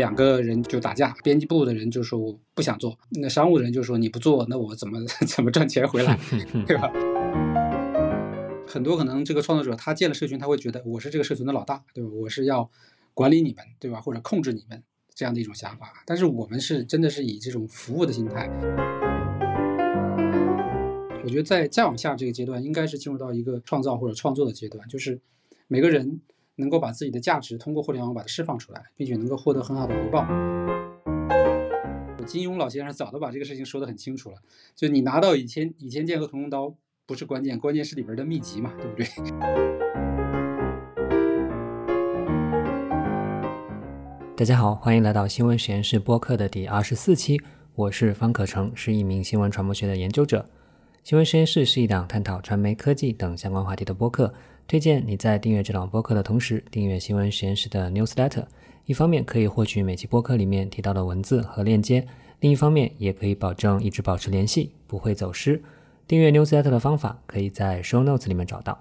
两个人就打架，编辑部的人就说我不想做，那商务的人就说你不做，那我怎么 怎么赚钱回来，对吧？很多可能这个创作者他建了社群，他会觉得我是这个社群的老大，对吧？我是要管理你们，对吧？或者控制你们这样的一种想法。但是我们是真的是以这种服务的心态。我觉得在再往下这个阶段，应该是进入到一个创造或者创作的阶段，就是每个人能够把自己的价值通过互联网把它释放出来，并且能够获得很好的回报。金庸老先生早都把这个事情说得很清楚了，就你拿到倚天倚天剑和屠龙刀。不是关键，关键是里边的秘籍嘛，对不对？大家好，欢迎来到新闻实验室播客的第二十四期，我是方可成，是一名新闻传播学的研究者。新闻实验室是一档探讨传媒科技等相关话题的播客，推荐你在订阅这档播客的同时，订阅新闻实验室的 newsletter，一方面可以获取每期播客里面提到的文字和链接，另一方面也可以保证一直保持联系，不会走失。订阅 Newsletter 的方法可以在 Show Notes 里面找到。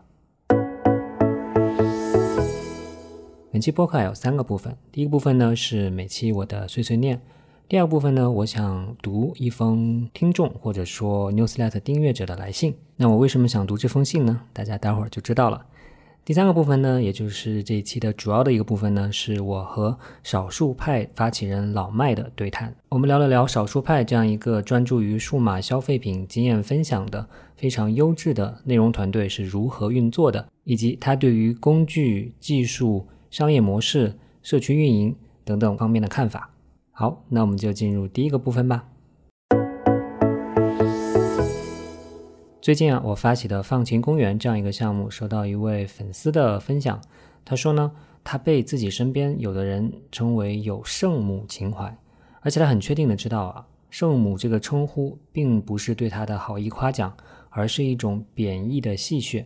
本期播客有三个部分，第一个部分呢是每期我的碎碎念，第二个部分呢我想读一封听众或者说 Newsletter 订阅者的来信。那我为什么想读这封信呢？大家待会儿就知道了。第三个部分呢，也就是这一期的主要的一个部分呢，是我和少数派发起人老麦的对谈。我们聊了聊少数派这样一个专注于数码消费品经验分享的非常优质的内容团队是如何运作的，以及他对于工具、技术、商业模式、社区运营等等方面的看法。好，那我们就进入第一个部分吧。最近啊，我发起的放晴公园这样一个项目，收到一位粉丝的分享。他说呢，他被自己身边有的人称为有圣母情怀，而且他很确定的知道啊，圣母这个称呼并不是对他的好意夸奖，而是一种贬义的戏谑，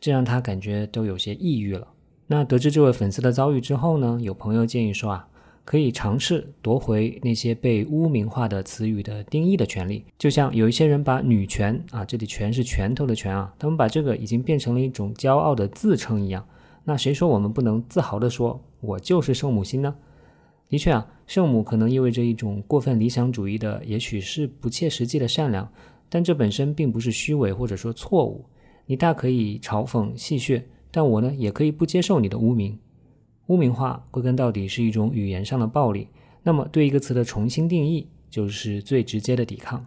这让他感觉都有些抑郁了。那得知这位粉丝的遭遇之后呢，有朋友建议说啊。可以尝试夺回那些被污名化的词语的定义的权利，就像有一些人把女权啊，这里权是拳头的拳啊，他们把这个已经变成了一种骄傲的自称一样。那谁说我们不能自豪地说我就是圣母心呢？的确啊，圣母可能意味着一种过分理想主义的，也许是不切实际的善良，但这本身并不是虚伪或者说错误。你大可以嘲讽戏谑，但我呢也可以不接受你的污名。污名化归根到底是一种语言上的暴力，那么对一个词的重新定义就是最直接的抵抗。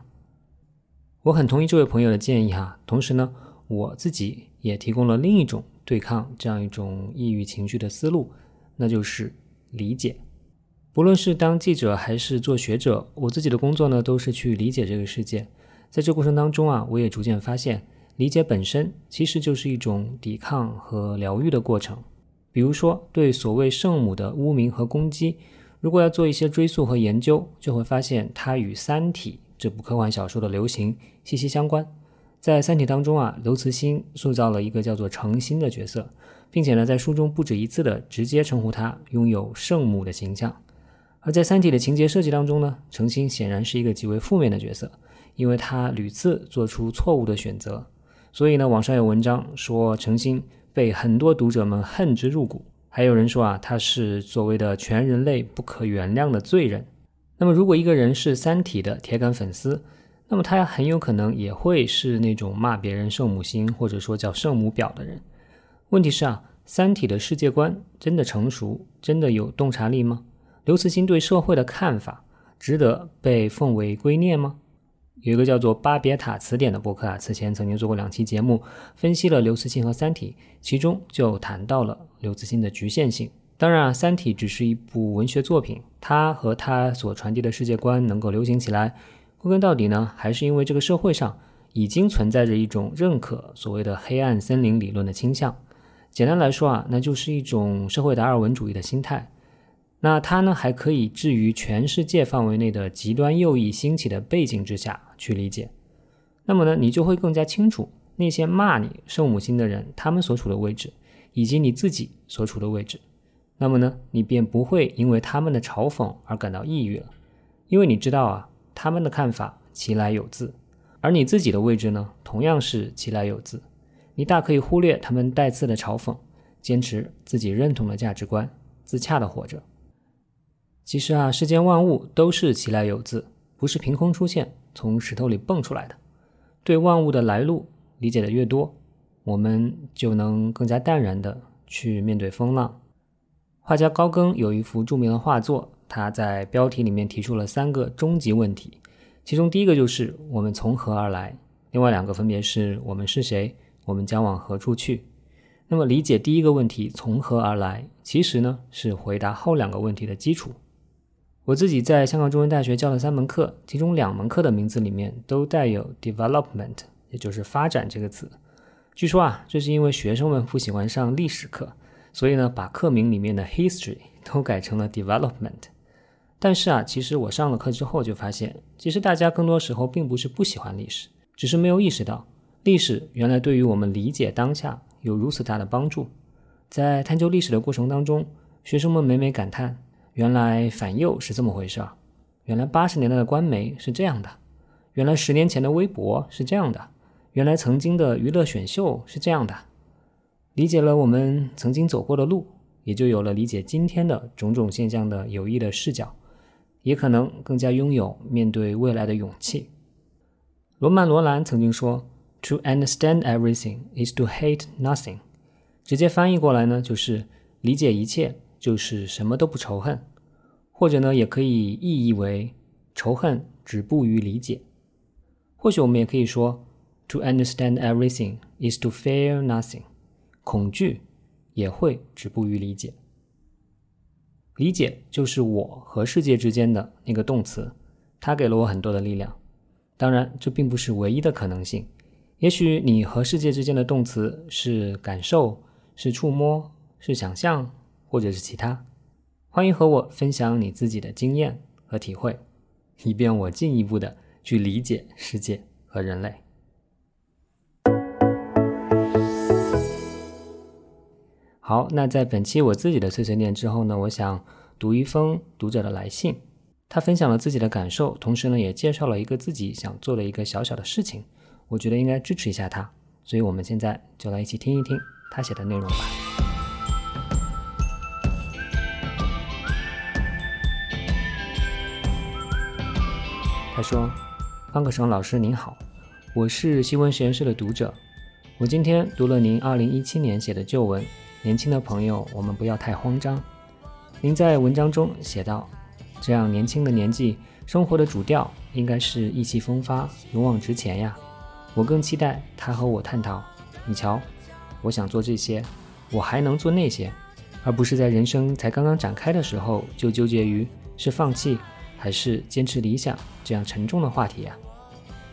我很同意这位朋友的建议哈，同时呢，我自己也提供了另一种对抗这样一种抑郁情绪的思路，那就是理解。不论是当记者还是做学者，我自己的工作呢都是去理解这个世界。在这过程当中啊，我也逐渐发现，理解本身其实就是一种抵抗和疗愈的过程。比如说，对所谓圣母的污名和攻击，如果要做一些追溯和研究，就会发现它与《三体》这部科幻小说的流行息息相关。在《三体》当中啊，刘慈欣塑造了一个叫做程心的角色，并且呢，在书中不止一次的直接称呼他拥有圣母的形象。而在《三体》的情节设计当中呢，程心显然是一个极为负面的角色，因为他屡次做出错误的选择。所以呢，网上有文章说程心。被很多读者们恨之入骨，还有人说啊，他是所谓的全人类不可原谅的罪人。那么，如果一个人是《三体》的铁杆粉丝，那么他很有可能也会是那种骂别人圣母心，或者说叫圣母婊的人。问题是啊，《三体》的世界观真的成熟，真的有洞察力吗？刘慈欣对社会的看法值得被奉为圭臬吗？有一个叫做巴别塔词典的博客啊，此前曾经做过两期节目，分析了刘慈欣和《三体》，其中就谈到了刘慈欣的局限性。当然啊，《三体》只是一部文学作品，它和它所传递的世界观能够流行起来，归根到底呢，还是因为这个社会上已经存在着一种认可所谓的黑暗森林理论的倾向。简单来说啊，那就是一种社会达尔文主义的心态。那它呢，还可以置于全世界范围内的极端右翼兴起的背景之下去理解。那么呢，你就会更加清楚那些骂你圣母心的人，他们所处的位置，以及你自己所处的位置。那么呢，你便不会因为他们的嘲讽而感到抑郁了，因为你知道啊，他们的看法其来有自，而你自己的位置呢，同样是其来有自。你大可以忽略他们带刺的嘲讽，坚持自己认同的价值观，自洽的活着。其实啊，世间万物都是其来有自，不是凭空出现，从石头里蹦出来的。对万物的来路理解的越多，我们就能更加淡然的去面对风浪。画家高更有一幅著名的画作，他在标题里面提出了三个终极问题，其中第一个就是我们从何而来，另外两个分别是我们是谁，我们将往何处去。那么理解第一个问题从何而来，其实呢是回答后两个问题的基础。我自己在香港中文大学教了三门课，其中两门课的名字里面都带有 development，也就是发展这个词。据说啊，这是因为学生们不喜欢上历史课，所以呢把课名里面的 history 都改成了 development。但是啊，其实我上了课之后就发现，其实大家更多时候并不是不喜欢历史，只是没有意识到历史原来对于我们理解当下有如此大的帮助。在探究历史的过程当中，学生们每每感叹。原来反右是这么回事儿，原来八十年代的官媒是这样的，原来十年前的微博是这样的，原来曾经的娱乐选秀是这样的。理解了我们曾经走过的路，也就有了理解今天的种种现象的有益的视角，也可能更加拥有面对未来的勇气。罗曼·罗兰曾经说：“To understand everything is to hate nothing。”直接翻译过来呢，就是理解一切。就是什么都不仇恨，或者呢，也可以意译为仇恨止步于理解。或许我们也可以说，to understand everything is to fear nothing。恐惧也会止步于理解。理解就是我和世界之间的那个动词，它给了我很多的力量。当然，这并不是唯一的可能性。也许你和世界之间的动词是感受，是触摸，是想象。或者是其他，欢迎和我分享你自己的经验和体会，以便我进一步的去理解世界和人类。好，那在本期我自己的碎碎念之后呢，我想读一封读者的来信，他分享了自己的感受，同时呢也介绍了一个自己想做的一个小小的事情，我觉得应该支持一下他，所以我们现在就来一起听一听他写的内容吧。他说：“方可成老师您好，我是新闻实验室的读者。我今天读了您2017年写的旧文，年轻的朋友，我们不要太慌张。您在文章中写道，这样年轻的年纪，生活的主调应该是意气风发、勇往直前呀。我更期待他和我探讨。你瞧，我想做这些，我还能做那些，而不是在人生才刚刚展开的时候就纠结于是放弃。”还是坚持理想这样沉重的话题呀。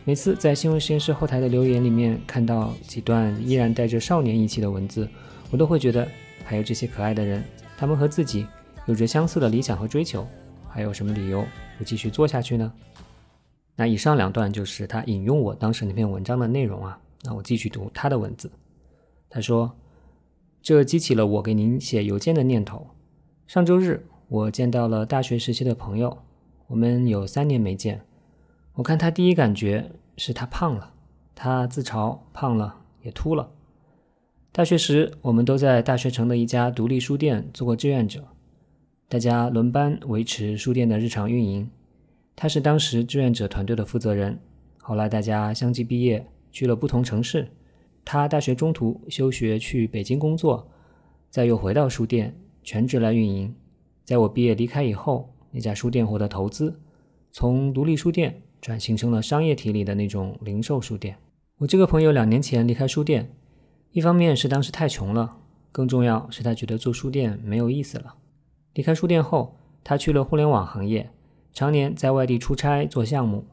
每次在新闻实验室后台的留言里面看到几段依然带着少年意气的文字，我都会觉得还有这些可爱的人，他们和自己有着相似的理想和追求，还有什么理由不继续做下去呢？那以上两段就是他引用我当时那篇文章的内容啊。那我继续读他的文字。他说：“这激起了我给您写邮件的念头。上周日，我见到了大学时期的朋友。”我们有三年没见，我看他第一感觉是他胖了，他自嘲胖了也秃了。大学时，我们都在大学城的一家独立书店做过志愿者，大家轮班维持书店的日常运营。他是当时志愿者团队的负责人。后来大家相继毕业，去了不同城市。他大学中途休学去北京工作，再又回到书店全职来运营。在我毕业离开以后。那家书店获得投资，从独立书店转型成了商业体里的那种零售书店。我这个朋友两年前离开书店，一方面是当时太穷了，更重要是他觉得做书店没有意思了。离开书店后，他去了互联网行业，常年在外地出差做项目。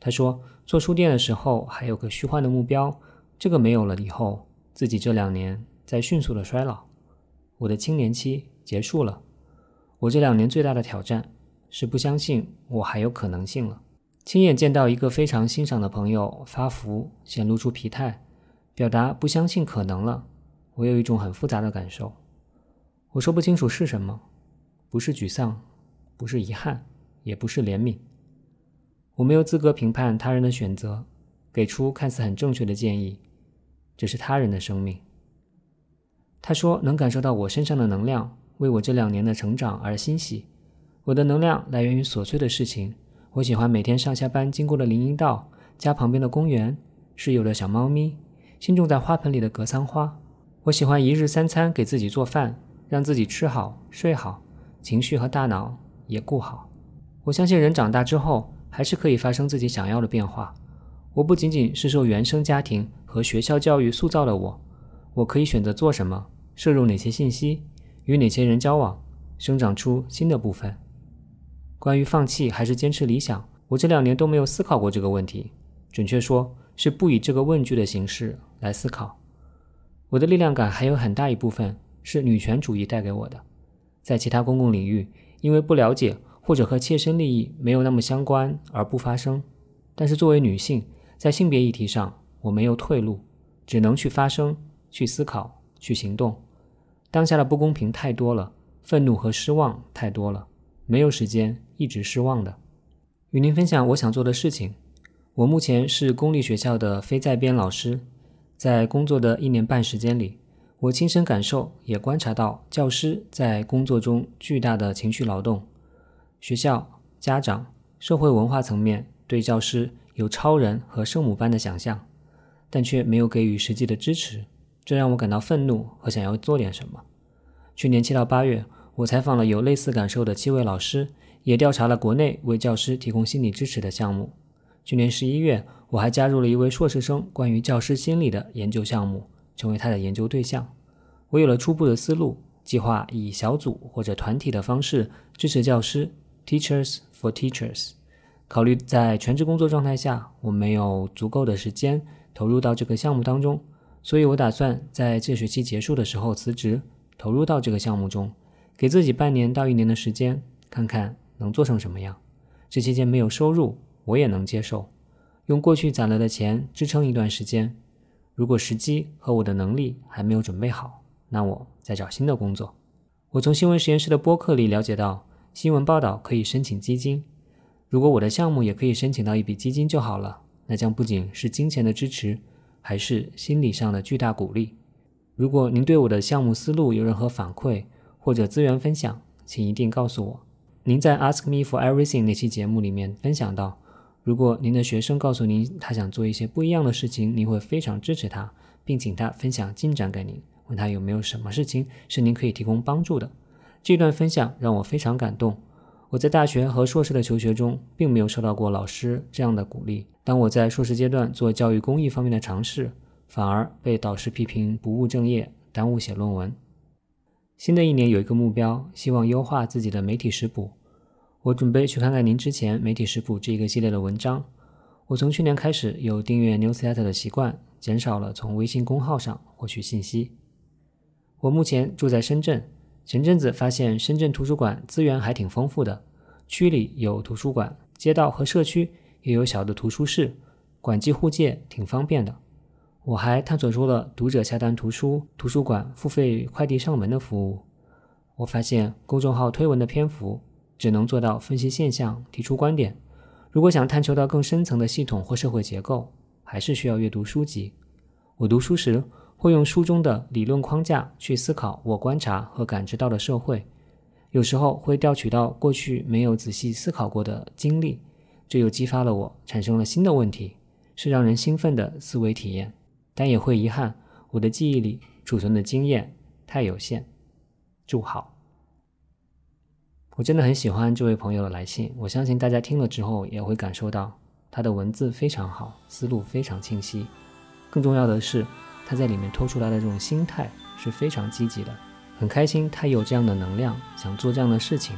他说，做书店的时候还有个虚幻的目标，这个没有了以后，自己这两年在迅速的衰老，我的青年期结束了。我这两年最大的挑战。是不相信我还有可能性了。亲眼见到一个非常欣赏的朋友发福，显露出疲态，表达不相信可能了。我有一种很复杂的感受，我说不清楚是什么，不是沮丧，不是遗憾，也不是怜悯。我没有资格评判他人的选择，给出看似很正确的建议，这是他人的生命。他说能感受到我身上的能量，为我这两年的成长而欣喜。我的能量来源于琐碎的事情。我喜欢每天上下班经过的林荫道、家旁边的公园、室友的小猫咪、新种在花盆里的格桑花。我喜欢一日三餐给自己做饭，让自己吃好睡好，情绪和大脑也顾好。我相信人长大之后还是可以发生自己想要的变化。我不仅仅是受原生家庭和学校教育塑造了我，我可以选择做什么，摄入哪些信息，与哪些人交往，生长出新的部分。关于放弃还是坚持理想，我这两年都没有思考过这个问题。准确说，是不以这个问句的形式来思考。我的力量感还有很大一部分是女权主义带给我的，在其他公共领域，因为不了解或者和切身利益没有那么相关而不发声。但是作为女性，在性别议题上，我没有退路，只能去发声、去思考、去行动。当下的不公平太多了，愤怒和失望太多了，没有时间一直失望的。与您分享我想做的事情。我目前是公立学校的非在编老师。在工作的一年半时间里，我亲身感受也观察到教师在工作中巨大的情绪劳动。学校、家长、社会文化层面对教师有超人和圣母般的想象，但却没有给予实际的支持，这让我感到愤怒和想要做点什么。去年七到八月，我采访了有类似感受的七位老师，也调查了国内为教师提供心理支持的项目。去年十一月。我还加入了一位硕士生关于教师心理的研究项目，成为他的研究对象。我有了初步的思路，计划以小组或者团体的方式支持教师 （Teachers for Teachers）。考虑在全职工作状态下，我没有足够的时间投入到这个项目当中，所以我打算在这学期结束的时候辞职，投入到这个项目中，给自己半年到一年的时间，看看能做成什么样。这期间没有收入，我也能接受。用过去攒来的钱支撑一段时间，如果时机和我的能力还没有准备好，那我再找新的工作。我从新闻实验室的播客里了解到，新闻报道可以申请基金。如果我的项目也可以申请到一笔基金就好了，那将不仅是金钱的支持，还是心理上的巨大鼓励。如果您对我的项目思路有任何反馈或者资源分享，请一定告诉我。您在 Ask Me for Everything 那期节目里面分享到。如果您的学生告诉您他想做一些不一样的事情，您会非常支持他，并请他分享进展给您，问他有没有什么事情是您可以提供帮助的。这段分享让我非常感动。我在大学和硕士的求学中，并没有受到过老师这样的鼓励。当我在硕士阶段做教育公益方面的尝试，反而被导师批评不务正业，耽误写论文。新的一年有一个目标，希望优化自己的媒体食谱。我准备去看看您之前媒体食谱这一个系列的文章。我从去年开始有订阅 newsletter 的习惯，减少了从微信公号上获取信息。我目前住在深圳，前阵子发现深圳图书馆资源还挺丰富的，区里有图书馆，街道和社区也有小的图书室，馆际互借挺方便的。我还探索出了读者下单图书、图书馆付费快递上门的服务。我发现公众号推文的篇幅。只能做到分析现象、提出观点。如果想探求到更深层的系统或社会结构，还是需要阅读书籍。我读书时会用书中的理论框架去思考我观察和感知到的社会，有时候会调取到过去没有仔细思考过的经历，这又激发了我产生了新的问题，是让人兴奋的思维体验。但也会遗憾，我的记忆里储存的经验太有限。祝好。我真的很喜欢这位朋友的来信，我相信大家听了之后也会感受到他的文字非常好，思路非常清晰。更重要的是，他在里面透出来的这种心态是非常积极的，很开心他有这样的能量，想做这样的事情。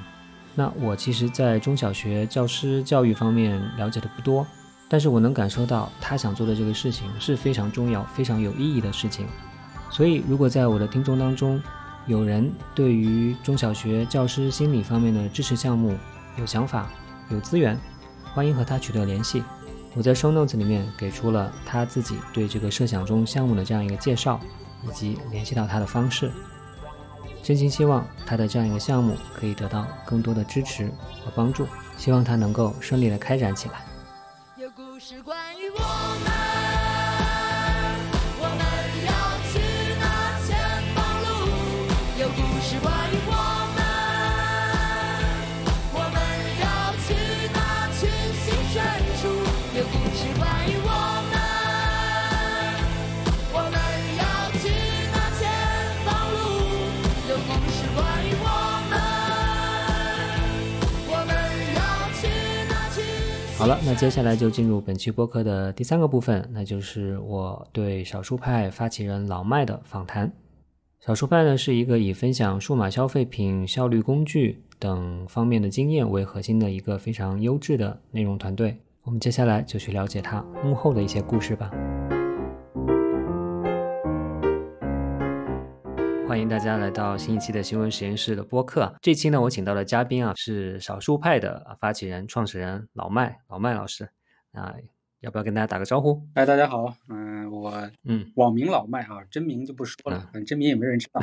那我其实，在中小学教师教育方面了解的不多，但是我能感受到他想做的这个事情是非常重要、非常有意义的事情。所以，如果在我的听众当中，有人对于中小学教师心理方面的支持项目有想法、有资源，欢迎和他取得联系。我在 show notes 里面给出了他自己对这个设想中项目的这样一个介绍，以及联系到他的方式。真心希望他的这样一个项目可以得到更多的支持和帮助，希望他能够顺利的开展起来。是关于，我。好了，那接下来就进入本期播客的第三个部分，那就是我对少数派发起人老麦的访谈。少数派呢是一个以分享数码消费品效率工具等方面的经验为核心的一个非常优质的内容团队。我们接下来就去了解它幕后的一些故事吧。欢迎大家来到新一期的新闻实验室的播客。这期呢，我请到的嘉宾啊是少数派的发起人、创始人老麦，老麦老师。啊，要不要跟大家打个招呼？哎，大家好，嗯，我嗯，网名老麦啊，真名就不说了，反正真名也没人知道。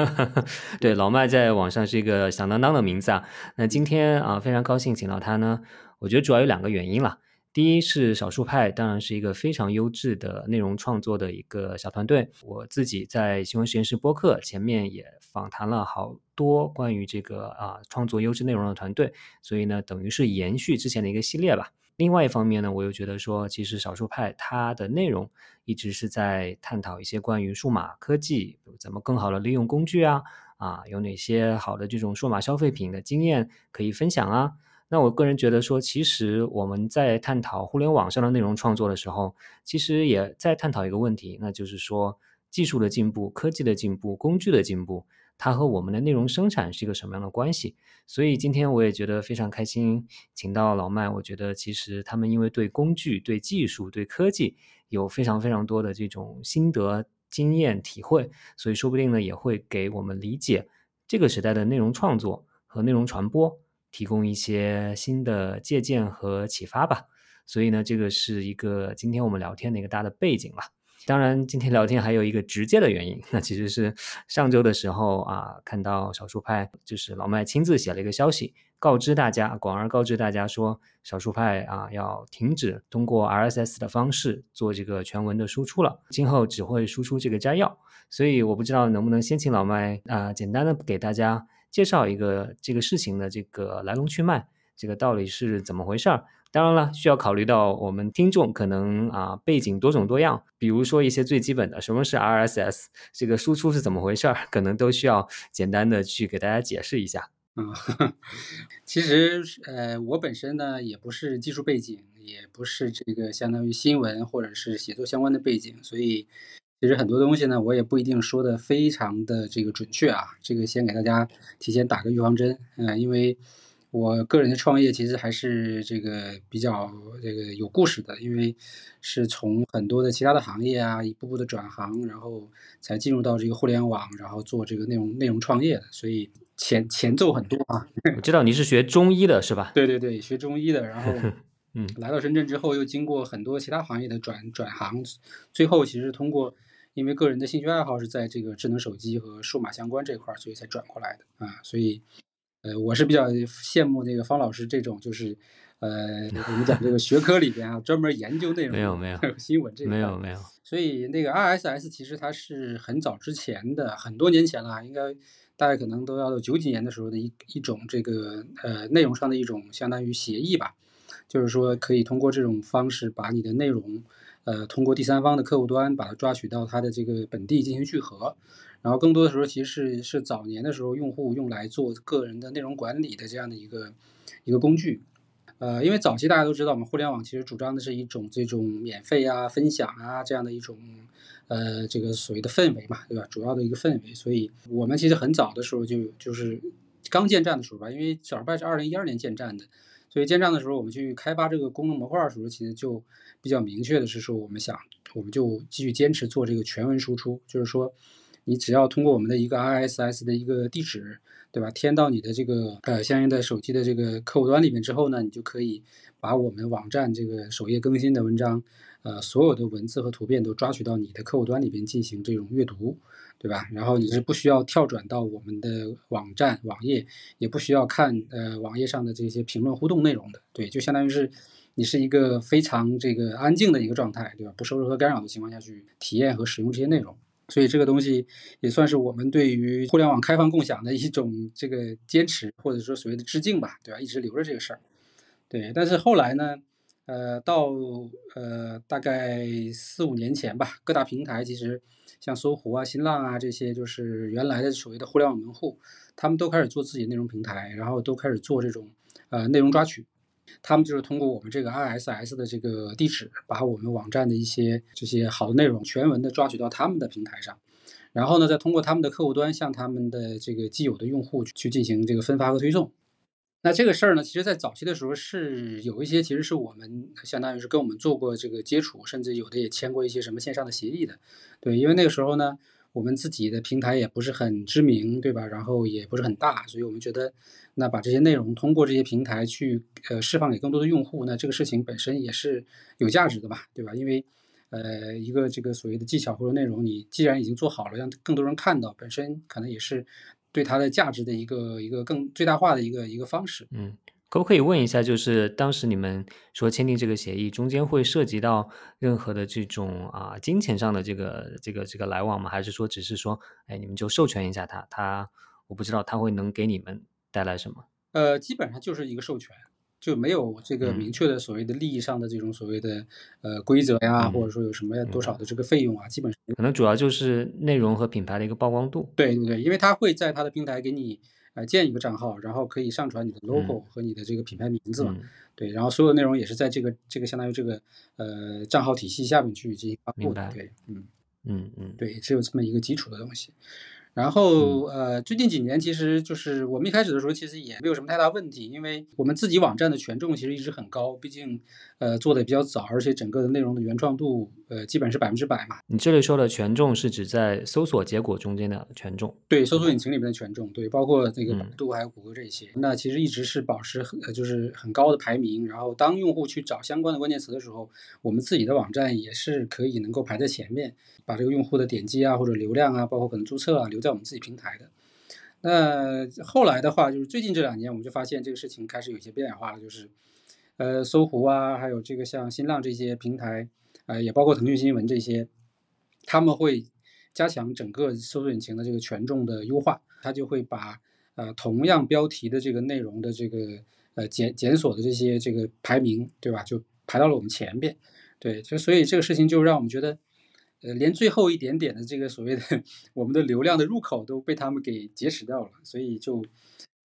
对，老麦在网上是一个响当当的名字啊。那今天啊，非常高兴请到他呢，我觉得主要有两个原因了。第一是少数派，当然是一个非常优质的内容创作的一个小团队。我自己在新闻实验室播客前面也访谈了好多关于这个啊创作优质内容的团队，所以呢，等于是延续之前的一个系列吧。另外一方面呢，我又觉得说，其实少数派它的内容一直是在探讨一些关于数码科技怎么更好的利用工具啊，啊，有哪些好的这种数码消费品的经验可以分享啊。那我个人觉得说，其实我们在探讨互联网上的内容创作的时候，其实也在探讨一个问题，那就是说技术的进步、科技的进步、工具的进步，它和我们的内容生产是一个什么样的关系？所以今天我也觉得非常开心，请到老麦。我觉得其实他们因为对工具、对技术、对科技有非常非常多的这种心得、经验、体会，所以说不定呢也会给我们理解这个时代的内容创作和内容传播。提供一些新的借鉴和启发吧，所以呢，这个是一个今天我们聊天的一个大的背景了。当然，今天聊天还有一个直接的原因，那其实是上周的时候啊，看到少数派就是老麦亲自写了一个消息，告知大家，广而告知大家说，少数派啊要停止通过 RSS 的方式做这个全文的输出了，今后只会输出这个摘要。所以我不知道能不能先请老麦啊，简单的给大家。介绍一个这个事情的这个来龙去脉，这个到底是怎么回事儿？当然了，需要考虑到我们听众可能啊背景多种多样，比如说一些最基本的什么是 RSS，这个输出是怎么回事儿，可能都需要简单的去给大家解释一下。嗯，其实呃我本身呢也不是技术背景，也不是这个相当于新闻或者是写作相关的背景，所以。其实很多东西呢，我也不一定说的非常的这个准确啊。这个先给大家提前打个预防针，嗯，因为我个人的创业其实还是这个比较这个有故事的，因为是从很多的其他的行业啊，一步步的转行，然后才进入到这个互联网，然后做这个内容内容创业的，所以前前奏很多啊。我知道你是学中医的是吧？对对对，学中医的，然后。嗯，来到深圳之后，又经过很多其他行业的转转行，最后其实通过，因为个人的兴趣爱好是在这个智能手机和数码相关这块儿，所以才转过来的啊。所以，呃，我是比较羡慕那个方老师这种，就是呃，我们讲这个学科里边啊，专门研究内容，没有没有新闻这没有没有。所以那个 RSS 其实它是很早之前的，很多年前了，应该大概可能都要到九几年的时候的一一种这个呃内容上的一种相当于协议吧。就是说，可以通过这种方式把你的内容，呃，通过第三方的客户端把它抓取到它的这个本地进行聚合，然后更多的时候其实是是早年的时候用户用来做个人的内容管理的这样的一个一个工具，呃，因为早期大家都知道嘛，互联网其实主张的是一种这种免费啊、分享啊这样的一种呃这个所谓的氛围嘛，对吧？主要的一个氛围，所以我们其实很早的时候就就是刚建站的时候吧，因为小拜是二零一二年建站的。所以建站的时候，我们去开发这个功能模块的时候，其实就比较明确的是说，我们想，我们就继续坚持做这个全文输出，就是说，你只要通过我们的一个 RSS 的一个地址，对吧？添到你的这个呃相应的手机的这个客户端里面之后呢，你就可以把我们网站这个首页更新的文章，呃，所有的文字和图片都抓取到你的客户端里边进行这种阅读。对吧？然后你是不需要跳转到我们的网站网页，也不需要看呃网页上的这些评论互动内容的。对，就相当于是你是一个非常这个安静的一个状态，对吧？不受任何干扰的情况下去体验和使用这些内容。所以这个东西也算是我们对于互联网开放共享的一种这个坚持，或者说所谓的致敬吧，对吧？一直留着这个事儿。对，但是后来呢，呃，到呃大概四五年前吧，各大平台其实。像搜狐啊、新浪啊这些，就是原来的所谓的互联网门户，他们都开始做自己的内容平台，然后都开始做这种呃内容抓取。他们就是通过我们这个 ISS 的这个地址，把我们网站的一些这些好的内容全文的抓取到他们的平台上，然后呢，再通过他们的客户端向他们的这个既有的用户去进行这个分发和推送。那这个事儿呢，其实在早期的时候是有一些，其实是我们相当于是跟我们做过这个接触，甚至有的也签过一些什么线上的协议的，对，因为那个时候呢，我们自己的平台也不是很知名，对吧？然后也不是很大，所以我们觉得，那把这些内容通过这些平台去呃释放给更多的用户，那这个事情本身也是有价值的吧，对吧？因为呃一个这个所谓的技巧或者内容，你既然已经做好了，让更多人看到，本身可能也是。对它的价值的一个一个更最大化的一个一个方式。嗯，可不可以问一下，就是当时你们说签订这个协议，中间会涉及到任何的这种啊金钱上的这个这个这个来往吗？还是说只是说，哎，你们就授权一下他，他我不知道他会能给你们带来什么？呃，基本上就是一个授权。就没有这个明确的所谓的利益上的这种所谓的呃规则呀，或者说有什么多少的这个费用啊，基本上可能主要就是内容和品牌的一个曝光度。对对对，因为他会在他的平台给你呃建一个账号，然后可以上传你的 logo 和你的这个品牌名字嘛。对，然后所有内容也是在这个这个相当于这个呃账号体系下面去进行发布的。对，嗯嗯嗯，对，只有这么一个基础的东西。然后呃，最近几年其实就是我们一开始的时候，其实也没有什么太大问题，因为我们自己网站的权重其实一直很高，毕竟呃做的比较早，而且整个的内容的原创度呃基本是百分之百嘛。你这里说的权重是指在搜索结果中间的权重？对，搜索引擎里面的权重，对，包括这个百度还有谷歌这些，那其实一直是保持很就是很高的排名。然后当用户去找相关的关键词的时候，我们自己的网站也是可以能够排在前面，把这个用户的点击啊或者流量啊，包括可能注册啊留在。在我们自己平台的，那后来的话，就是最近这两年，我们就发现这个事情开始有些变化了，就是，呃，搜狐啊，还有这个像新浪这些平台，呃，也包括腾讯新闻这些，他们会加强整个搜索引擎的这个权重的优化，它就会把呃同样标题的这个内容的这个呃检检索的这些这个排名，对吧？就排到了我们前边，对，就所以这个事情就让我们觉得。呃，连最后一点点的这个所谓的 我们的流量的入口都被他们给劫持掉了，所以就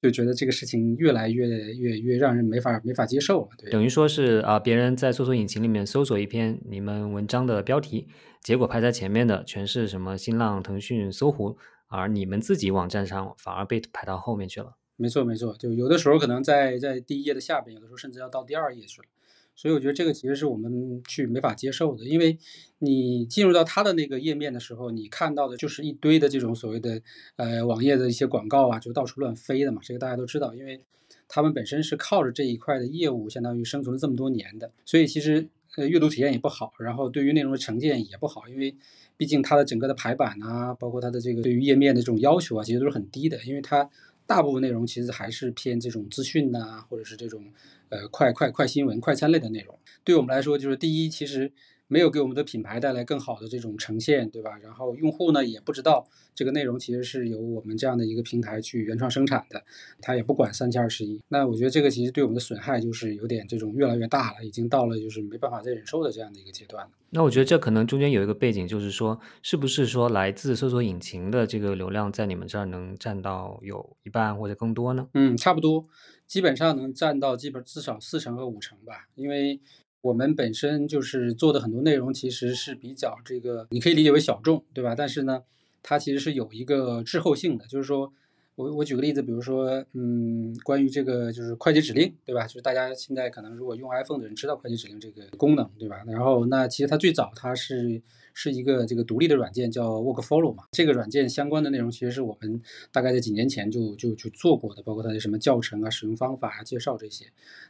就觉得这个事情越来越越越让人没法没法接受了。对，等于说是啊，别人在搜索引擎里面搜索一篇你们文章的标题，结果排在前面的全是什么新浪、腾讯、搜狐，而你们自己网站上反而被排到后面去了。没错，没错，就有的时候可能在在第一页的下边，有的时候甚至要到第二页去了。所以我觉得这个其实是我们去没法接受的，因为你进入到他的那个页面的时候，你看到的就是一堆的这种所谓的呃网页的一些广告啊，就到处乱飞的嘛。这个大家都知道，因为他们本身是靠着这一块的业务，相当于生存了这么多年的，所以其实呃阅读体验也不好，然后对于内容的呈现也不好，因为毕竟它的整个的排版啊，包括它的这个对于页面的这种要求啊，其实都是很低的，因为它大部分内容其实还是偏这种资讯呐，或者是这种。呃，快快快新闻、快餐类的内容，对我们来说，就是第一，其实没有给我们的品牌带来更好的这种呈现，对吧？然后用户呢，也不知道这个内容其实是由我们这样的一个平台去原创生产的，他也不管三七二十一。那我觉得这个其实对我们的损害就是有点这种越来越大了，已经到了就是没办法再忍受的这样的一个阶段了。那我觉得这可能中间有一个背景，就是说，是不是说来自搜索引擎的这个流量在你们这儿能占到有一半或者更多呢？嗯，差不多。基本上能占到基本至少四成和五成吧，因为我们本身就是做的很多内容其实是比较这个，你可以理解为小众，对吧？但是呢，它其实是有一个滞后性的，就是说。我我举个例子，比如说，嗯，关于这个就是快捷指令，对吧？就是大家现在可能如果用 iPhone 的人知道快捷指令这个功能，对吧？然后那其实它最早它是是一个这个独立的软件叫 Workflow 嘛，这个软件相关的内容其实是我们大概在几年前就就就做过的，包括它的什么教程啊、使用方法啊、介绍这些。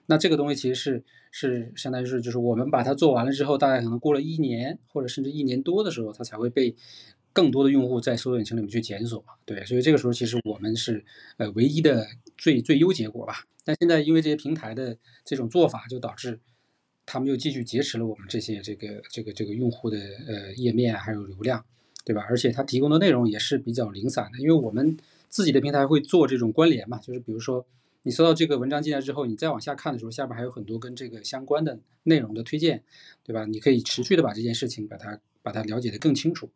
那这个东西其实是是相当于是就是我们把它做完了之后，大概可能过了一年或者甚至一年多的时候，它才会被。更多的用户在搜索引擎里面去检索，对，所以这个时候其实我们是呃唯一的最最优结果吧。但现在因为这些平台的这种做法，就导致他们又继续劫持了我们这些这个这个这个用户的呃页面还有流量，对吧？而且它提供的内容也是比较零散的，因为我们自己的平台会做这种关联嘛，就是比如说你搜到这个文章进来之后，你再往下看的时候，下边还有很多跟这个相关的内容的推荐，对吧？你可以持续的把这件事情把它把它了解的更清楚。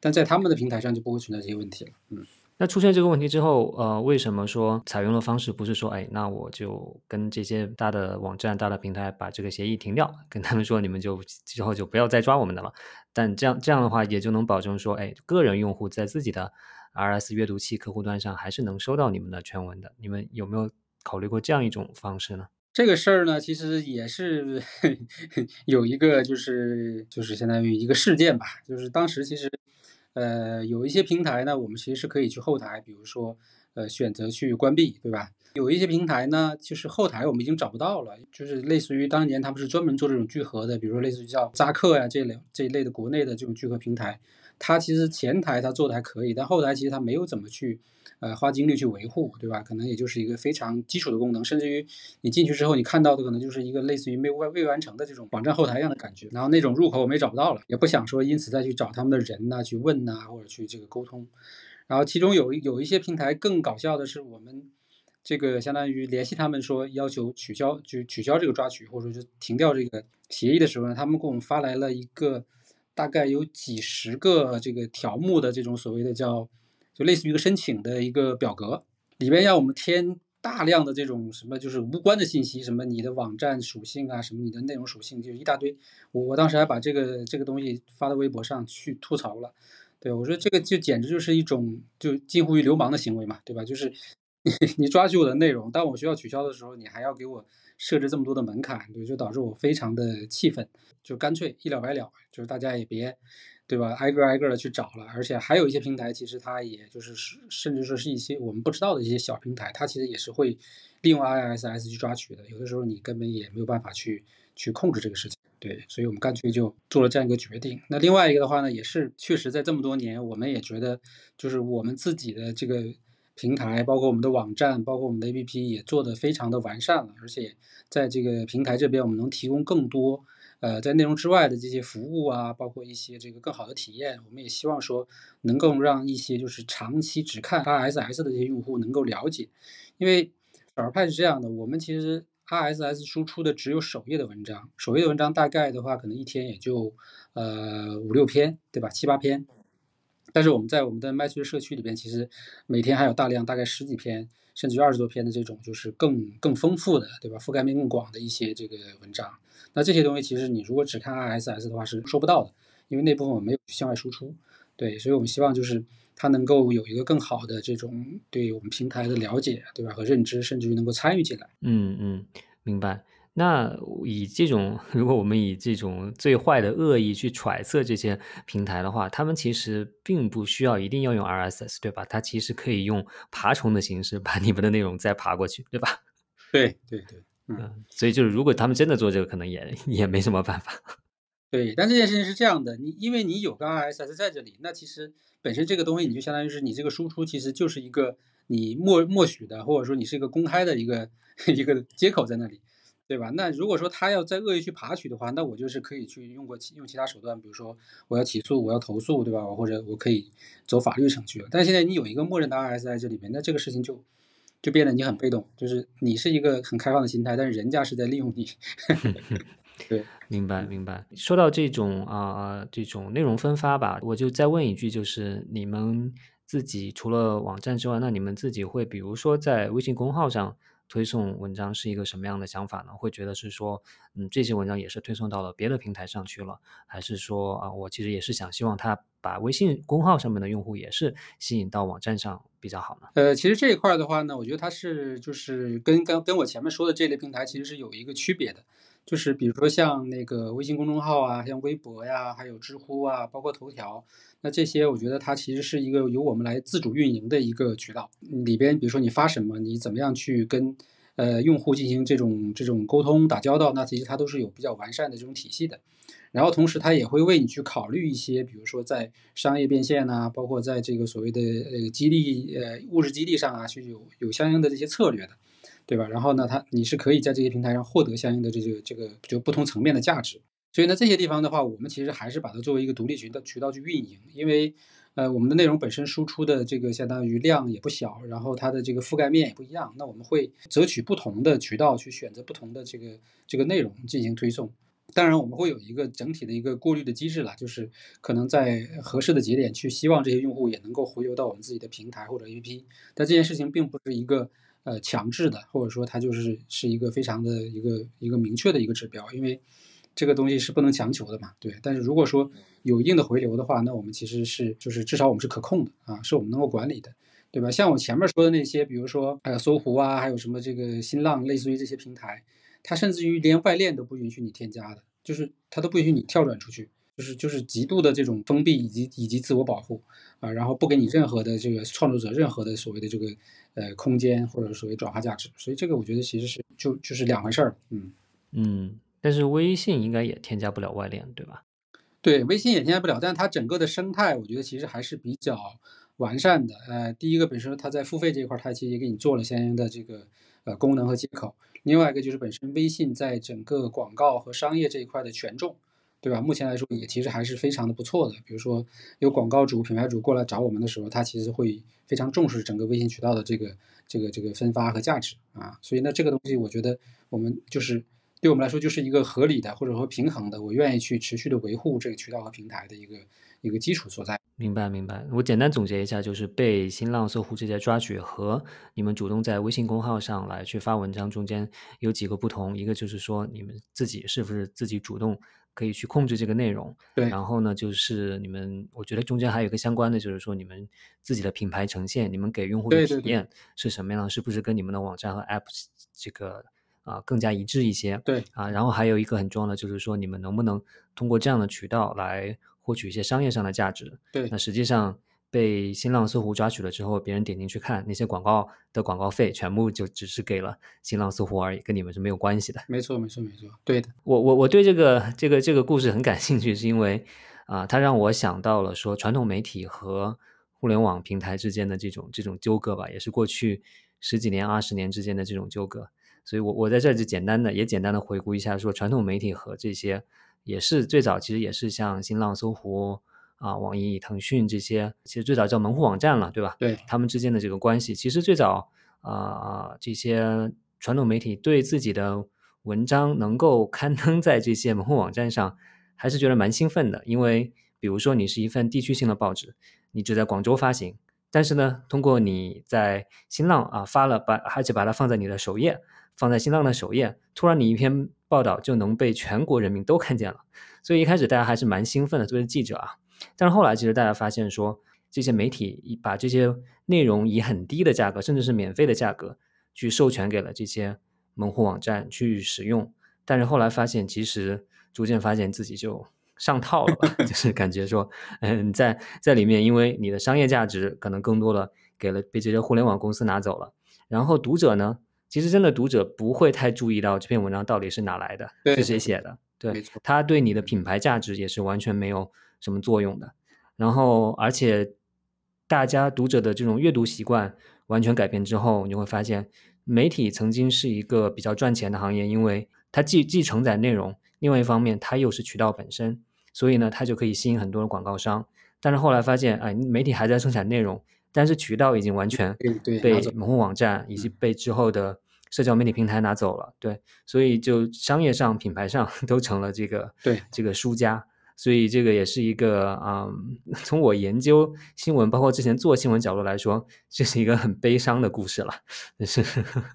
但在他们的平台上就不会存在这些问题了。嗯，那出现这个问题之后，呃，为什么说采用的方式不是说，哎，那我就跟这些大的网站、大的平台把这个协议停掉，跟他们说你们就之后就不要再抓我们的了。但这样这样的话，也就能保证说，哎，个人用户在自己的 RS 阅读器客户端上还是能收到你们的全文的。你们有没有考虑过这样一种方式呢？这个事儿呢，其实也是 有一个，就是就是相当于一个事件吧，就是当时其实。呃，有一些平台呢，我们其实是可以去后台，比如说，呃，选择去关闭，对吧？有一些平台呢，就是后台我们已经找不到了，就是类似于当年他们是专门做这种聚合的，比如说类似于叫扎克呀这类这一类的国内的这种聚合平台，它其实前台它做的还可以，但后台其实它没有怎么去。呃，花精力去维护，对吧？可能也就是一个非常基础的功能，甚至于你进去之后，你看到的可能就是一个类似于没未未完成的这种网站后台一样的感觉。然后那种入口我们也找不到了，也不想说因此再去找他们的人呐，去问呐，或者去这个沟通。然后其中有有一些平台更搞笑的是，我们这个相当于联系他们说要求取消，就取消这个抓取，或者说就停掉这个协议的时候呢，他们给我们发来了一个大概有几十个这个条目的这种所谓的叫。就类似于一个申请的一个表格，里边要我们填大量的这种什么就是无关的信息，什么你的网站属性啊，什么你的内容属性，就一大堆。我我当时还把这个这个东西发到微博上去吐槽了，对我说这个就简直就是一种就近乎于流氓的行为嘛，对吧？就是你 你抓取我的内容，当我需要取消的时候，你还要给我设置这么多的门槛，对，就导致我非常的气愤，就干脆一了百了，就是大家也别。对吧？挨个挨个的去找了，而且还有一些平台，其实它也就是是，甚至说是一些我们不知道的一些小平台，它其实也是会利用 ISS 去抓取的。有的时候你根本也没有办法去去控制这个事情。对，所以我们干脆就做了这样一个决定。那另外一个的话呢，也是确实在这么多年，我们也觉得就是我们自己的这个平台，包括我们的网站，包括我们的 APP 也做得非常的完善了，而且在这个平台这边，我们能提供更多。呃，在内容之外的这些服务啊，包括一些这个更好的体验，我们也希望说能够让一些就是长期只看 RSS 的这些用户能够了解，因为少儿派是这样的，我们其实 RSS 输出的只有首页的文章，首页的文章大概的话可能一天也就呃五六篇，对吧？七八篇，但是我们在我们的麦穗社区里边，其实每天还有大量大概十几篇，甚至于二十多篇的这种就是更更丰富的，对吧？覆盖面更广的一些这个文章。那这些东西其实你如果只看 RSS 的话是收不到的，因为那部分我没有向外输出。对，所以我们希望就是它能够有一个更好的这种对我们平台的了解，对吧？和认知，甚至于能够参与进来。嗯嗯，明白。那以这种，如果我们以这种最坏的恶意去揣测这些平台的话，他们其实并不需要一定要用 RSS，对吧？它其实可以用爬虫的形式 把你们的内容再爬过去，对吧？对对对。嗯，所以就是如果他们真的做这个，可能也也没什么办法。对，但这件事情是这样的，你因为你有个 RSS 在这里，那其实本身这个东西你就相当于是你这个输出其实就是一个你默默许的，或者说你是一个公开的一个 一个接口在那里，对吧？那如果说他要再恶意去爬取的话，那我就是可以去用过用其他手段，比如说我要起诉，我要投诉，对吧？或者我可以走法律程序。但现在你有一个默认的 RSS 在这里面，那这个事情就。就变得你很被动，就是你是一个很开放的心态，但是人家是在利用你。对，明白明白。说到这种啊这种内容分发吧，我就再问一句，就是你们自己除了网站之外，那你们自己会比如说在微信公号上推送文章是一个什么样的想法呢？会觉得是说，嗯，这些文章也是推送到了别的平台上去了，还是说啊，我其实也是想希望他。把微信公号上面的用户也是吸引到网站上比较好呢。呃，其实这一块的话呢，我觉得它是就是跟跟跟我前面说的这类平台其实是有一个区别的，就是比如说像那个微信公众号啊，像微博呀，还有知乎啊，包括头条，那这些我觉得它其实是一个由我们来自主运营的一个渠道。里边比如说你发什么，你怎么样去跟呃用户进行这种这种沟通打交道，那其实它都是有比较完善的这种体系的。然后同时，它也会为你去考虑一些，比如说在商业变现呐，包括在这个所谓的呃激励呃物质激励上啊，去有有相应的这些策略的，对吧？然后呢，它你是可以在这些平台上获得相应的这个这个就不同层面的价值。所以呢，这些地方的话，我们其实还是把它作为一个独立渠道渠道去运营，因为呃我们的内容本身输出的这个相当于量也不小，然后它的这个覆盖面也不一样，那我们会择取不同的渠道去选择不同的这个这个内容进行推送。当然，我们会有一个整体的一个过滤的机制了，就是可能在合适的节点去希望这些用户也能够回流到我们自己的平台或者 APP。但这件事情并不是一个呃强制的，或者说它就是是一个非常的一个一个明确的一个指标，因为这个东西是不能强求的嘛。对，但是如果说有一定的回流的话，那我们其实是就是至少我们是可控的啊，是我们能够管理的，对吧？像我前面说的那些，比如说还有搜狐啊，还有什么这个新浪，类似于这些平台。它甚至于连外链都不允许你添加的，就是它都不允许你跳转出去，就是就是极度的这种封闭以及以及自我保护啊，然后不给你任何的这个创作者任何的所谓的这个呃空间或者所谓转化价值，所以这个我觉得其实是就就是两回事儿，嗯嗯，但是微信应该也添加不了外链，对吧？对，微信也添加不了，但它整个的生态我觉得其实还是比较完善的。呃，第一个本身它在付费这一块，它其实也给你做了相应的这个呃功能和接口。另外一个就是本身微信在整个广告和商业这一块的权重，对吧？目前来说也其实还是非常的不错的。比如说有广告主、品牌主过来找我们的时候，他其实会非常重视整个微信渠道的这个这个这个分发和价值啊。所以呢，这个东西我觉得我们就是对我们来说就是一个合理的或者说平衡的，我愿意去持续的维护这个渠道和平台的一个一个基础所在。明白，明白。我简单总结一下，就是被新浪、搜狐这些抓取和你们主动在微信公号上来去发文章中间有几个不同。一个就是说，你们自己是不是自己主动可以去控制这个内容？对。然后呢，就是你们，我觉得中间还有一个相关的，就是说你们自己的品牌呈现，你们给用户的体验是什么样？是不是跟你们的网站和 App 这个啊更加一致一些？对。啊，然后还有一个很重要的就是说，你们能不能通过这样的渠道来。获取一些商业上的价值，对，那实际上被新浪、搜狐抓取了之后，别人点进去看那些广告的广告费，全部就只是给了新浪、搜狐而已，跟你们是没有关系的。没错，没错，没错，对的。我我我对这个这个这个故事很感兴趣，是因为啊，它让我想到了说传统媒体和互联网平台之间的这种这种纠葛吧，也是过去十几年、二十年之间的这种纠葛。所以，我我在这就简单的也简单的回顾一下，说传统媒体和这些。也是最早，其实也是像新浪、搜狐啊、网易、腾讯这些，其实最早叫门户网站了，对吧？对，他们之间的这个关系，其实最早啊，这些传统媒体对自己的文章能够刊登在这些门户网站上，还是觉得蛮兴奋的。因为比如说，你是一份地区性的报纸，你只在广州发行，但是呢，通过你在新浪啊发了，把而且把它放在你的首页。放在新浪的首页，突然你一篇报道就能被全国人民都看见了，所以一开始大家还是蛮兴奋的，作为记者啊。但是后来其实大家发现说，这些媒体把这些内容以很低的价格，甚至是免费的价格去授权给了这些门户网站去使用。但是后来发现，其实逐渐发现自己就上套了，就是感觉说，嗯，在在里面，因为你的商业价值可能更多的给了被这些互联网公司拿走了，然后读者呢？其实真的读者不会太注意到这篇文章到底是哪来的，是谁写的，对，他对你的品牌价值也是完全没有什么作用的。然后，而且大家读者的这种阅读习惯完全改变之后，你会发现媒体曾经是一个比较赚钱的行业，因为它既既承载内容，另外一方面它又是渠道本身，所以呢，它就可以吸引很多的广告商。但是后来发现，哎，媒体还在生产内容，但是渠道已经完全被门户网站以及被之后的。社交媒体平台拿走了，对，所以就商业上、品牌上 都成了这个对这个输家，所以这个也是一个啊，从我研究新闻，包括之前做新闻角度来说，这是一个很悲伤的故事了，是，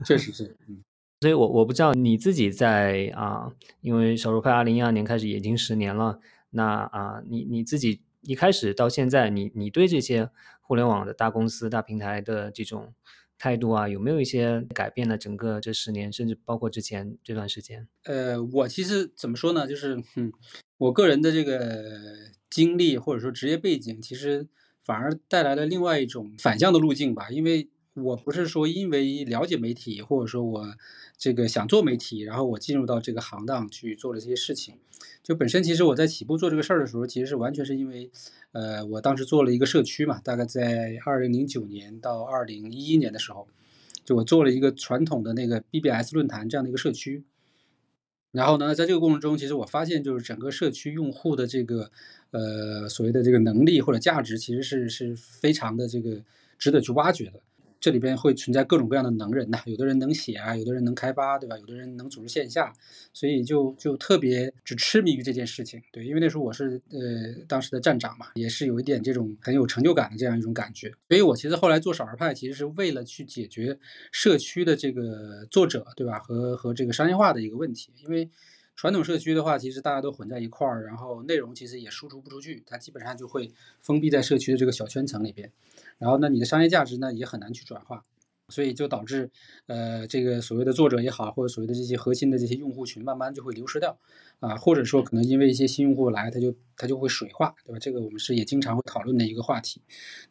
确实是，嗯，所以我我不知道你自己在啊，因为少数派二零一二年开始已经十年了，那啊，你你自己一开始到现在，你你对这些互联网的大公司、大平台的这种。态度啊，有没有一些改变了？整个这十年，甚至包括之前这段时间。呃，我其实怎么说呢？就是，嗯，我个人的这个经历或者说职业背景，其实反而带来了另外一种反向的路径吧。因为我不是说因为了解媒体，或者说我这个想做媒体，然后我进入到这个行当去做了这些事情。就本身其实我在起步做这个事儿的时候，其实是完全是因为。呃，我当时做了一个社区嘛，大概在二零零九年到二零一一年的时候，就我做了一个传统的那个 BBS 论坛这样的一个社区。然后呢，在这个过程中，其实我发现就是整个社区用户的这个呃所谓的这个能力或者价值，其实是是非常的这个值得去挖掘的。这里边会存在各种各样的能人呐，有的人能写啊，有的人能开发，对吧？有的人能组织线下，所以就就特别只痴迷于这件事情，对，因为那时候我是呃当时的站长嘛，也是有一点这种很有成就感的这样一种感觉，所以我其实后来做少儿派，其实是为了去解决社区的这个作者，对吧？和和这个商业化的一个问题，因为传统社区的话，其实大家都混在一块儿，然后内容其实也输出不出去，它基本上就会封闭在社区的这个小圈层里边。然后呢，你的商业价值呢也很难去转化，所以就导致，呃，这个所谓的作者也好，或者所谓的这些核心的这些用户群，慢慢就会流失掉，啊，或者说可能因为一些新用户来，他就他就会水化，对吧？这个我们是也经常会讨论的一个话题，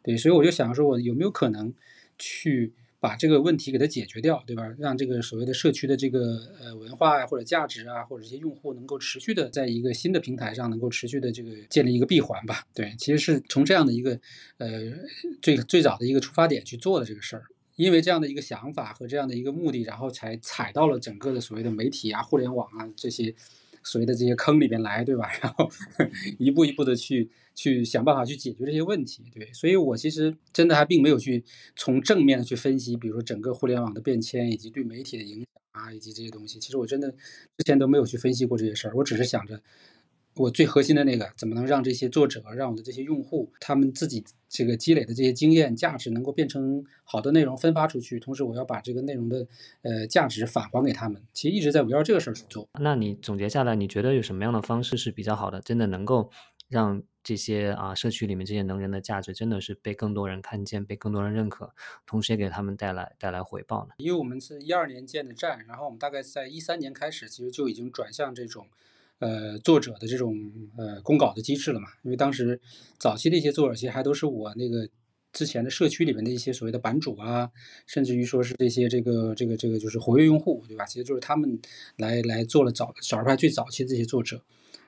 对，所以我就想说，我有没有可能去。把这个问题给它解决掉，对吧？让这个所谓的社区的这个呃文化呀，或者价值啊，或者这些用户能够持续的在一个新的平台上能够持续的这个建立一个闭环吧。对，其实是从这样的一个呃最最早的一个出发点去做的这个事儿，因为这样的一个想法和这样的一个目的，然后才踩到了整个的所谓的媒体啊、互联网啊这些。随着这些坑里边来，对吧？然后一步一步的去去想办法去解决这些问题，对。所以我其实真的还并没有去从正面的去分析，比如说整个互联网的变迁以及对媒体的影响啊，以及这些东西。其实我真的之前都没有去分析过这些事儿，我只是想着。我最核心的那个，怎么能让这些作者，让我的这些用户，他们自己这个积累的这些经验价值，能够变成好的内容分发出去？同时，我要把这个内容的呃价值返还给他们。其实一直在围绕这个事儿去做。那你总结下来，你觉得有什么样的方式是比较好的？真的能够让这些啊社区里面这些能人的价值，真的是被更多人看见，被更多人认可，同时也给他们带来带来回报呢？因为我们是一二年建的站，然后我们大概在一三年开始，其实就已经转向这种。呃，作者的这种呃公稿的机制了嘛？因为当时早期的一些作者，其实还都是我那个之前的社区里面的一些所谓的版主啊，甚至于说是这些这个这个这个就是活跃用户，对吧？其实就是他们来来做了早小派最早期的这些作者。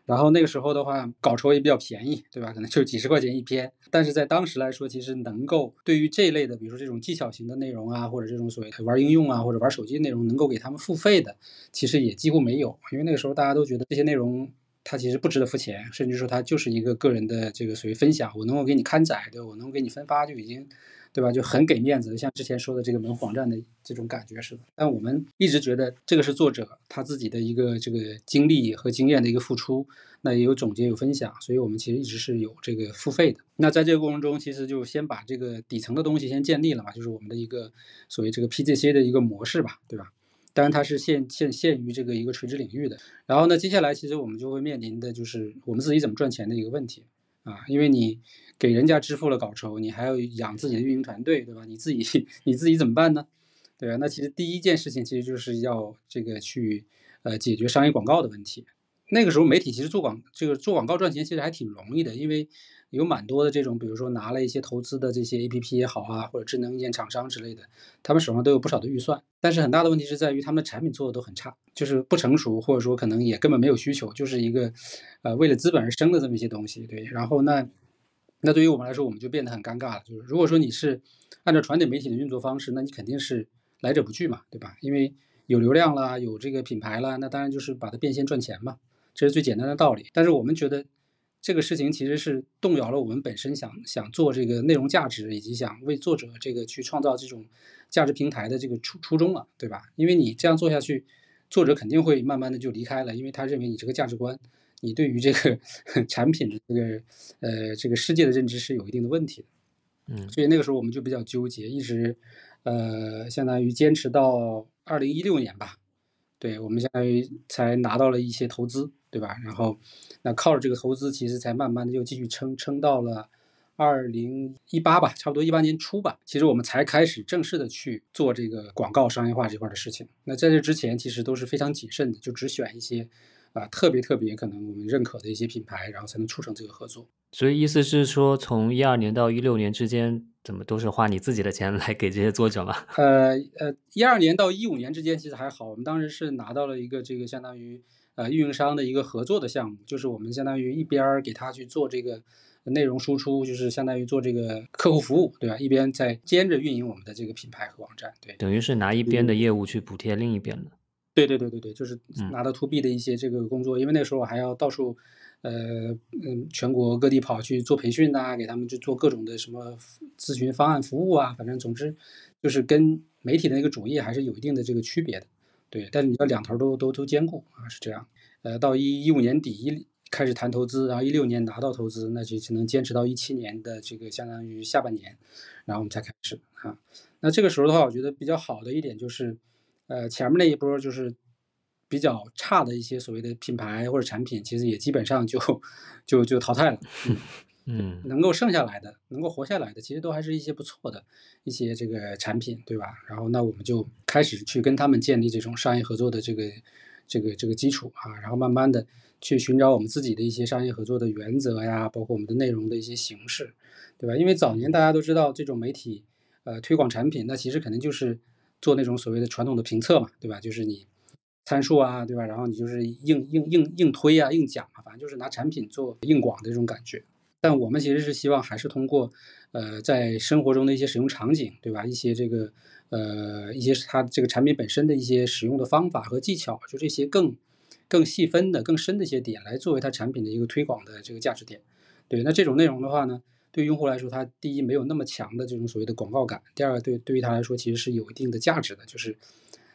然后那个时候的话，稿酬也比较便宜，对吧？可能就几十块钱一篇。但是在当时来说，其实能够对于这一类的，比如说这种技巧型的内容啊，或者这种所谓玩应用啊，或者玩手机内容，能够给他们付费的，其实也几乎没有。因为那个时候大家都觉得这些内容它其实不值得付钱，甚至说它就是一个个人的这个所谓分享，我能够给你刊载，对我能够给你分发就已经。对吧？就很给面子，像之前说的这个门户网站的这种感觉似的。但我们一直觉得这个是作者他自己的一个这个经历和经验的一个付出，那也有总结有分享，所以我们其实一直是有这个付费的。那在这个过程中，其实就先把这个底层的东西先建立了嘛，就是我们的一个所谓这个 PGC 的一个模式吧，对吧？当然它是限限限于这个一个垂直领域的。然后呢，接下来其实我们就会面临的就是我们自己怎么赚钱的一个问题啊，因为你。给人家支付了稿酬，你还要养自己的运营团队，对吧？你自己你自己怎么办呢？对吧？那其实第一件事情其实就是要这个去呃解决商业广告的问题。那个时候媒体其实做广这个做广告赚钱其实还挺容易的，因为有蛮多的这种，比如说拿了一些投资的这些 A P P 也好啊，或者智能硬件厂商之类的，他们手上都有不少的预算。但是很大的问题是在于他们的产品做的都很差，就是不成熟，或者说可能也根本没有需求，就是一个呃为了资本而生的这么一些东西。对，然后那。那对于我们来说，我们就变得很尴尬了。就是如果说你是按照传统媒体的运作方式，那你肯定是来者不拒嘛，对吧？因为有流量了，有这个品牌了，那当然就是把它变现赚钱嘛，这是最简单的道理。但是我们觉得这个事情其实是动摇了我们本身想想做这个内容价值，以及想为作者这个去创造这种价值平台的这个初初衷了，对吧？因为你这样做下去，作者肯定会慢慢的就离开了，因为他认为你这个价值观。你对于这个 产品的这个呃这个世界的认知是有一定的问题的，嗯，所以那个时候我们就比较纠结，一直呃相当于坚持到二零一六年吧，对我们相当于才拿到了一些投资，对吧？然后那靠着这个投资，其实才慢慢的又继续撑撑到了二零一八吧，差不多一八年初吧，其实我们才开始正式的去做这个广告商业化这块的事情。那在这之前，其实都是非常谨慎的，就只选一些。啊，特别特别可能我们认可的一些品牌，然后才能促成这个合作。所以意思是说，从一二年到一六年之间，怎么都是花你自己的钱来给这些作者吗？呃呃，一二年到一五年之间其实还好，我们当时是拿到了一个这个相当于呃运营商的一个合作的项目，就是我们相当于一边给他去做这个内容输出，就是相当于做这个客户服务，对吧？一边在兼着运营我们的这个品牌和网站，对，等于是拿一边的业务去补贴另一边的。对对对对对，就是拿到 to B 的一些这个工作，因为那时候我还要到处，呃嗯全国各地跑去做培训呐，给他们去做各种的什么咨询方案服务啊，反正总之就是跟媒体的那个主业还是有一定的这个区别的，对，但是你要两头都都都兼顾啊，是这样。呃，到一一五年底一开始谈投资，然后一六年拿到投资，那就只能坚持到一七年的这个相当于下半年，然后我们才开始啊。那这个时候的话，我觉得比较好的一点就是，呃，前面那一波就是比较差的一些所谓的品牌或者产品，其实也基本上就就就淘汰了。嗯，嗯能够剩下来的，能够活下来的，其实都还是一些不错的一些这个产品，对吧？然后那我们就开始去跟他们建立这种商业合作的这个这个这个基础啊，然后慢慢的。去寻找我们自己的一些商业合作的原则呀，包括我们的内容的一些形式，对吧？因为早年大家都知道这种媒体，呃，推广产品，那其实肯定就是做那种所谓的传统的评测嘛，对吧？就是你参数啊，对吧？然后你就是硬硬硬硬推啊，硬讲啊，反正就是拿产品做硬广的这种感觉。但我们其实是希望还是通过，呃，在生活中的一些使用场景，对吧？一些这个呃一些它这个产品本身的一些使用的方法和技巧，就这些更。更细分的、更深的一些点来作为它产品的一个推广的这个价值点，对，那这种内容的话呢，对用户来说，它第一没有那么强的这种所谓的广告感，第二对对于他来说其实是有一定的价值的，就是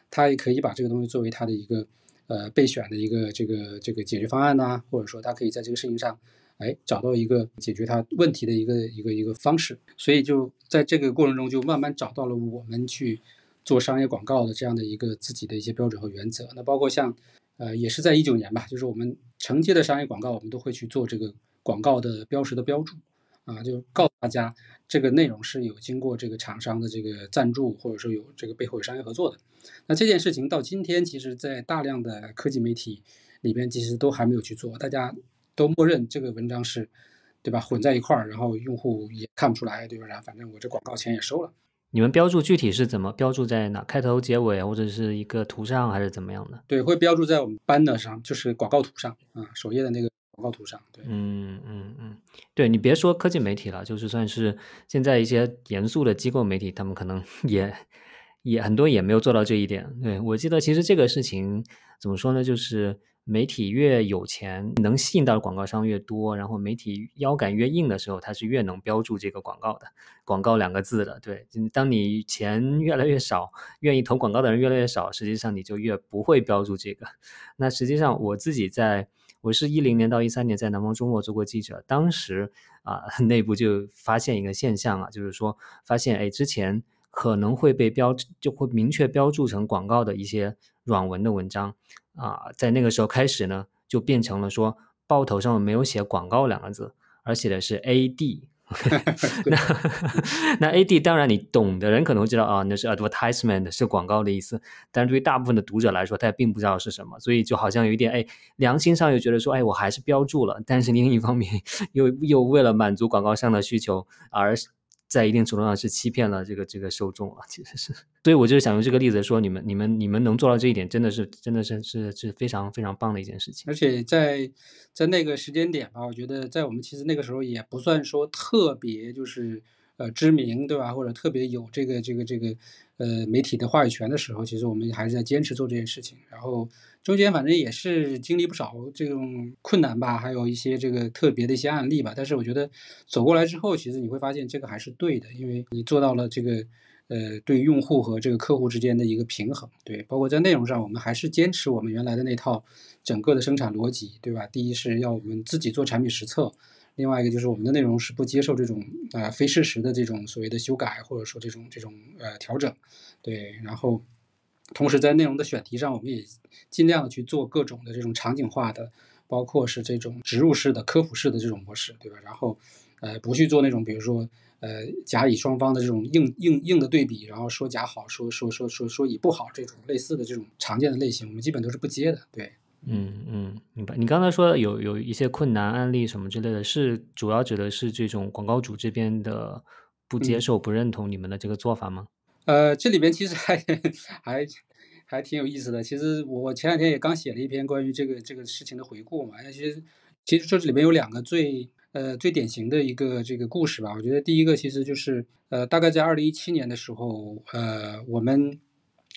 他也可以把这个东西作为他的一个呃备选的一个这个这个解决方案呐，或者说他可以在这个事情上，哎找到一个解决他问题的一个一个一个方式，所以就在这个过程中就慢慢找到了我们去做商业广告的这样的一个自己的一些标准和原则，那包括像。呃，也是在一九年吧，就是我们承接的商业广告，我们都会去做这个广告的标识的标注，啊，就告诉大家这个内容是有经过这个厂商的这个赞助，或者说有这个背后有商业合作的。那这件事情到今天，其实在大量的科技媒体里边，其实都还没有去做，大家都默认这个文章是，对吧？混在一块儿，然后用户也看不出来，对吧？然后反正我这广告钱也收了。你们标注具体是怎么标注在哪？开头、结尾，或者是一个图上，还是怎么样的？对，会标注在我们 banner 上，就是广告图上啊，首页的那个广告图上。对，嗯嗯嗯，对你别说科技媒体了，就是算是现在一些严肃的机构媒体，他们可能 也也很多也没有做到这一点。对我记得，其实这个事情怎么说呢？就是。媒体越有钱，能吸引到的广告商越多，然后媒体腰杆越硬的时候，它是越能标注这个广告的“广告”两个字的。对，当你钱越来越少，愿意投广告的人越来越少，实际上你就越不会标注这个。那实际上我自己在，我是一零年到一三年在南方周末做过记者，当时啊，内部就发现一个现象啊，就是说发现哎，之前可能会被标就会明确标注成广告的一些软文的文章。啊，在那个时候开始呢，就变成了说报头上没有写广告两个字，而写的是 AD。那那 AD 当然你懂的人可能会知道啊，那是 advertisement 是广告的意思。但是对于大部分的读者来说，他也并不知道是什么，所以就好像有一点哎，良心上又觉得说，哎，我还是标注了。但是另一方面 又又为了满足广告商的需求而。在一定程度上是欺骗了这个这个受众啊，其实是，所以我就是想用这个例子说，你们你们你们能做到这一点，真的是真的是是是非常非常棒的一件事情。而且在在那个时间点吧，我觉得在我们其实那个时候也不算说特别就是呃知名，对吧？或者特别有这个这个这个呃媒体的话语权的时候，其实我们还是在坚持做这件事情，然后。中间反正也是经历不少这种困难吧，还有一些这个特别的一些案例吧。但是我觉得走过来之后，其实你会发现这个还是对的，因为你做到了这个呃对用户和这个客户之间的一个平衡。对，包括在内容上，我们还是坚持我们原来的那套整个的生产逻辑，对吧？第一是要我们自己做产品实测，另外一个就是我们的内容是不接受这种啊非事实的这种所谓的修改或者说这种这种呃调整。对，然后。同时，在内容的选题上，我们也尽量去做各种的这种场景化的，包括是这种植入式的、科普式的这种模式，对吧？然后，呃，不去做那种比如说，呃，甲乙双方的这种硬硬硬的对比，然后说甲好，说说说说说乙不好这种类似的这种常见的类型，我们基本都是不接的。对，嗯嗯，明白。你刚才说有有一些困难案例什么之类的，是主要指的是这种广告主这边的不接受、不认同你们的这个做法吗？呃，这里边其实还还还挺有意思的。其实我前两天也刚写了一篇关于这个这个事情的回顾嘛。其实其实这里面有两个最呃最典型的一个这个故事吧。我觉得第一个其实就是呃大概在二零一七年的时候，呃我们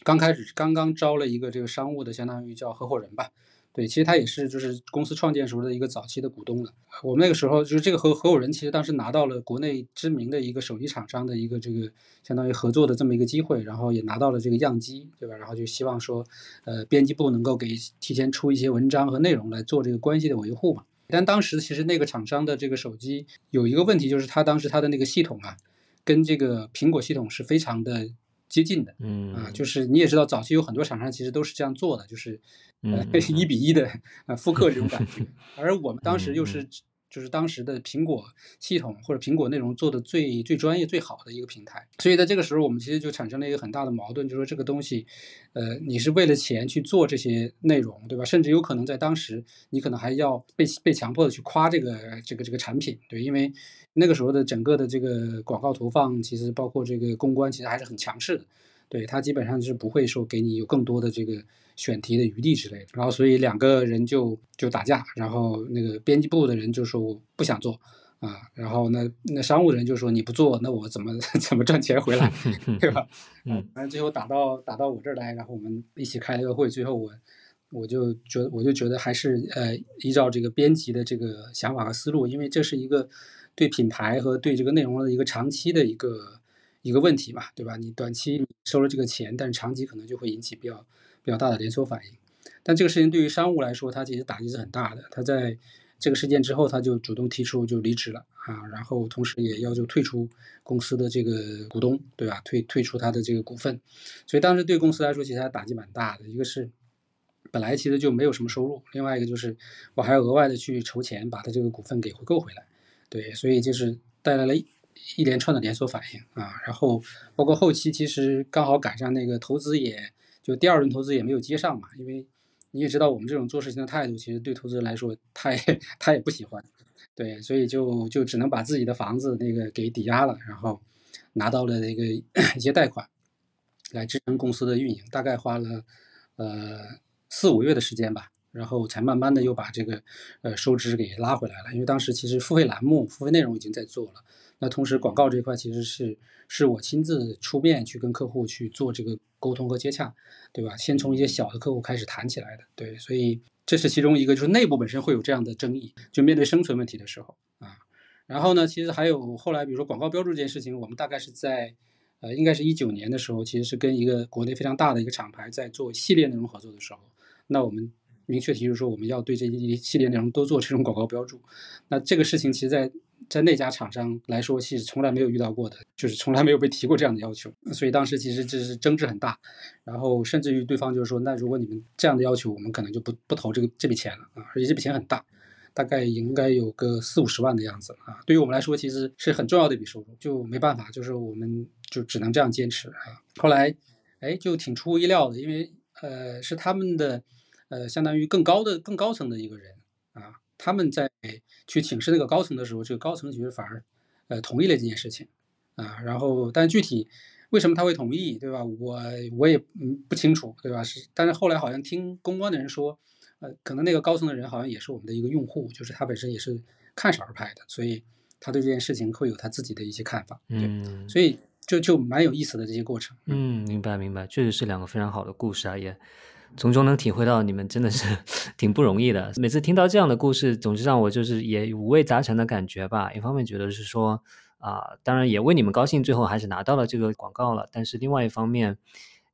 刚开始刚刚招了一个这个商务的相当于叫合伙人吧。对，其实他也是就是公司创建时候的一个早期的股东了。我们那个时候就是这个合合伙人，其实当时拿到了国内知名的一个手机厂商的一个这个相当于合作的这么一个机会，然后也拿到了这个样机，对吧？然后就希望说，呃，编辑部能够给提前出一些文章和内容来做这个关系的维护嘛。但当时其实那个厂商的这个手机有一个问题，就是他当时他的那个系统啊，跟这个苹果系统是非常的接近的，嗯啊，就是你也知道，早期有很多厂商其实都是这样做的，就是呃嗯 一比一的呃复刻这种感觉，而我们当时又嗯是就是当时的苹果系统或者苹果内容做的最最专业最好的一个平台，所以在这个时候我们其实就产生了一个很大的矛盾，就是说这个东西，呃，你是为了钱去做这些内容，对吧？甚至有可能在当时你可能还要被被强迫的去夸这个这个这个产品，对，因为那个时候的整个的这个广告投放，其实包括这个公关，其实还是很强势的。对他基本上是不会说给你有更多的这个选题的余地之类的。然后所以两个人就就打架，然后那个编辑部的人就说我不想做啊，然后那那商务人就说你不做，那我怎么 怎么赚钱回来，对吧？嗯，反正最后打到打到我这儿来，然后我们一起开了个会，最后我。我就觉得，我就觉得还是呃，依照这个编辑的这个想法和思路，因为这是一个对品牌和对这个内容的一个长期的一个一个问题嘛，对吧？你短期收了这个钱，但是长期可能就会引起比较比较大的连锁反应。但这个事情对于商务来说，它其实打击是很大的。他在这个事件之后，他就主动提出就离职了啊，然后同时也要求退出公司的这个股东，对吧？退退出他的这个股份。所以当时对公司来说，其实他打击蛮大的。一个是本来其实就没有什么收入，另外一个就是我还要额外的去筹钱把他这个股份给回购回来。对，所以就是带来了一连串的连锁反应啊，然后包括后期其实刚好赶上那个投资也就第二轮投资也没有接上嘛，因为你也知道我们这种做事情的态度，其实对投资人来说他也他也不喜欢，对，所以就就只能把自己的房子那个给抵押了，然后拿到了那个一些贷款来支撑公司的运营，大概花了呃四五月的时间吧。然后才慢慢的又把这个呃收支给拉回来了，因为当时其实付费栏目、付费内容已经在做了，那同时广告这一块其实是是我亲自出面去跟客户去做这个沟通和接洽，对吧？先从一些小的客户开始谈起来的，对，所以这是其中一个，就是内部本身会有这样的争议，就面对生存问题的时候啊。然后呢，其实还有后来比如说广告标注这件事情，我们大概是在呃应该是一九年的时候，其实是跟一个国内非常大的一个厂牌在做系列内容合作的时候，那我们。明确提出说，我们要对这一系列内容都做这种广告标注。那这个事情，其实，在在那家厂商来说，其实从来没有遇到过的，就是从来没有被提过这样的要求。所以当时其实这是争执很大，然后甚至于对方就是说，那如果你们这样的要求，我们可能就不不投这个这笔钱了啊！而且这笔钱很大，大概应该有个四五十万的样子啊。对于我们来说，其实是很重要的一笔收入，就没办法，就是我们就只能这样坚持啊。后来，哎，就挺出乎意料的，因为呃，是他们的。呃，相当于更高的、更高层的一个人啊，他们在去请示那个高层的时候，这个高层其实反而呃同意了这件事情啊。然后，但具体为什么他会同意，对吧？我我也嗯不清楚，对吧？是，但是后来好像听公关的人说，呃，可能那个高层的人好像也是我们的一个用户，就是他本身也是看少儿派的，所以他对这件事情会有他自己的一些看法。嗯，所以就就蛮有意思的这些过程。嗯，明白明白，确实是两个非常好的故事啊，也。从中能体会到你们真的是 挺不容易的。每次听到这样的故事，总是让我就是也五味杂陈的感觉吧。一方面觉得是说啊，当然也为你们高兴，最后还是拿到了这个广告了。但是另外一方面，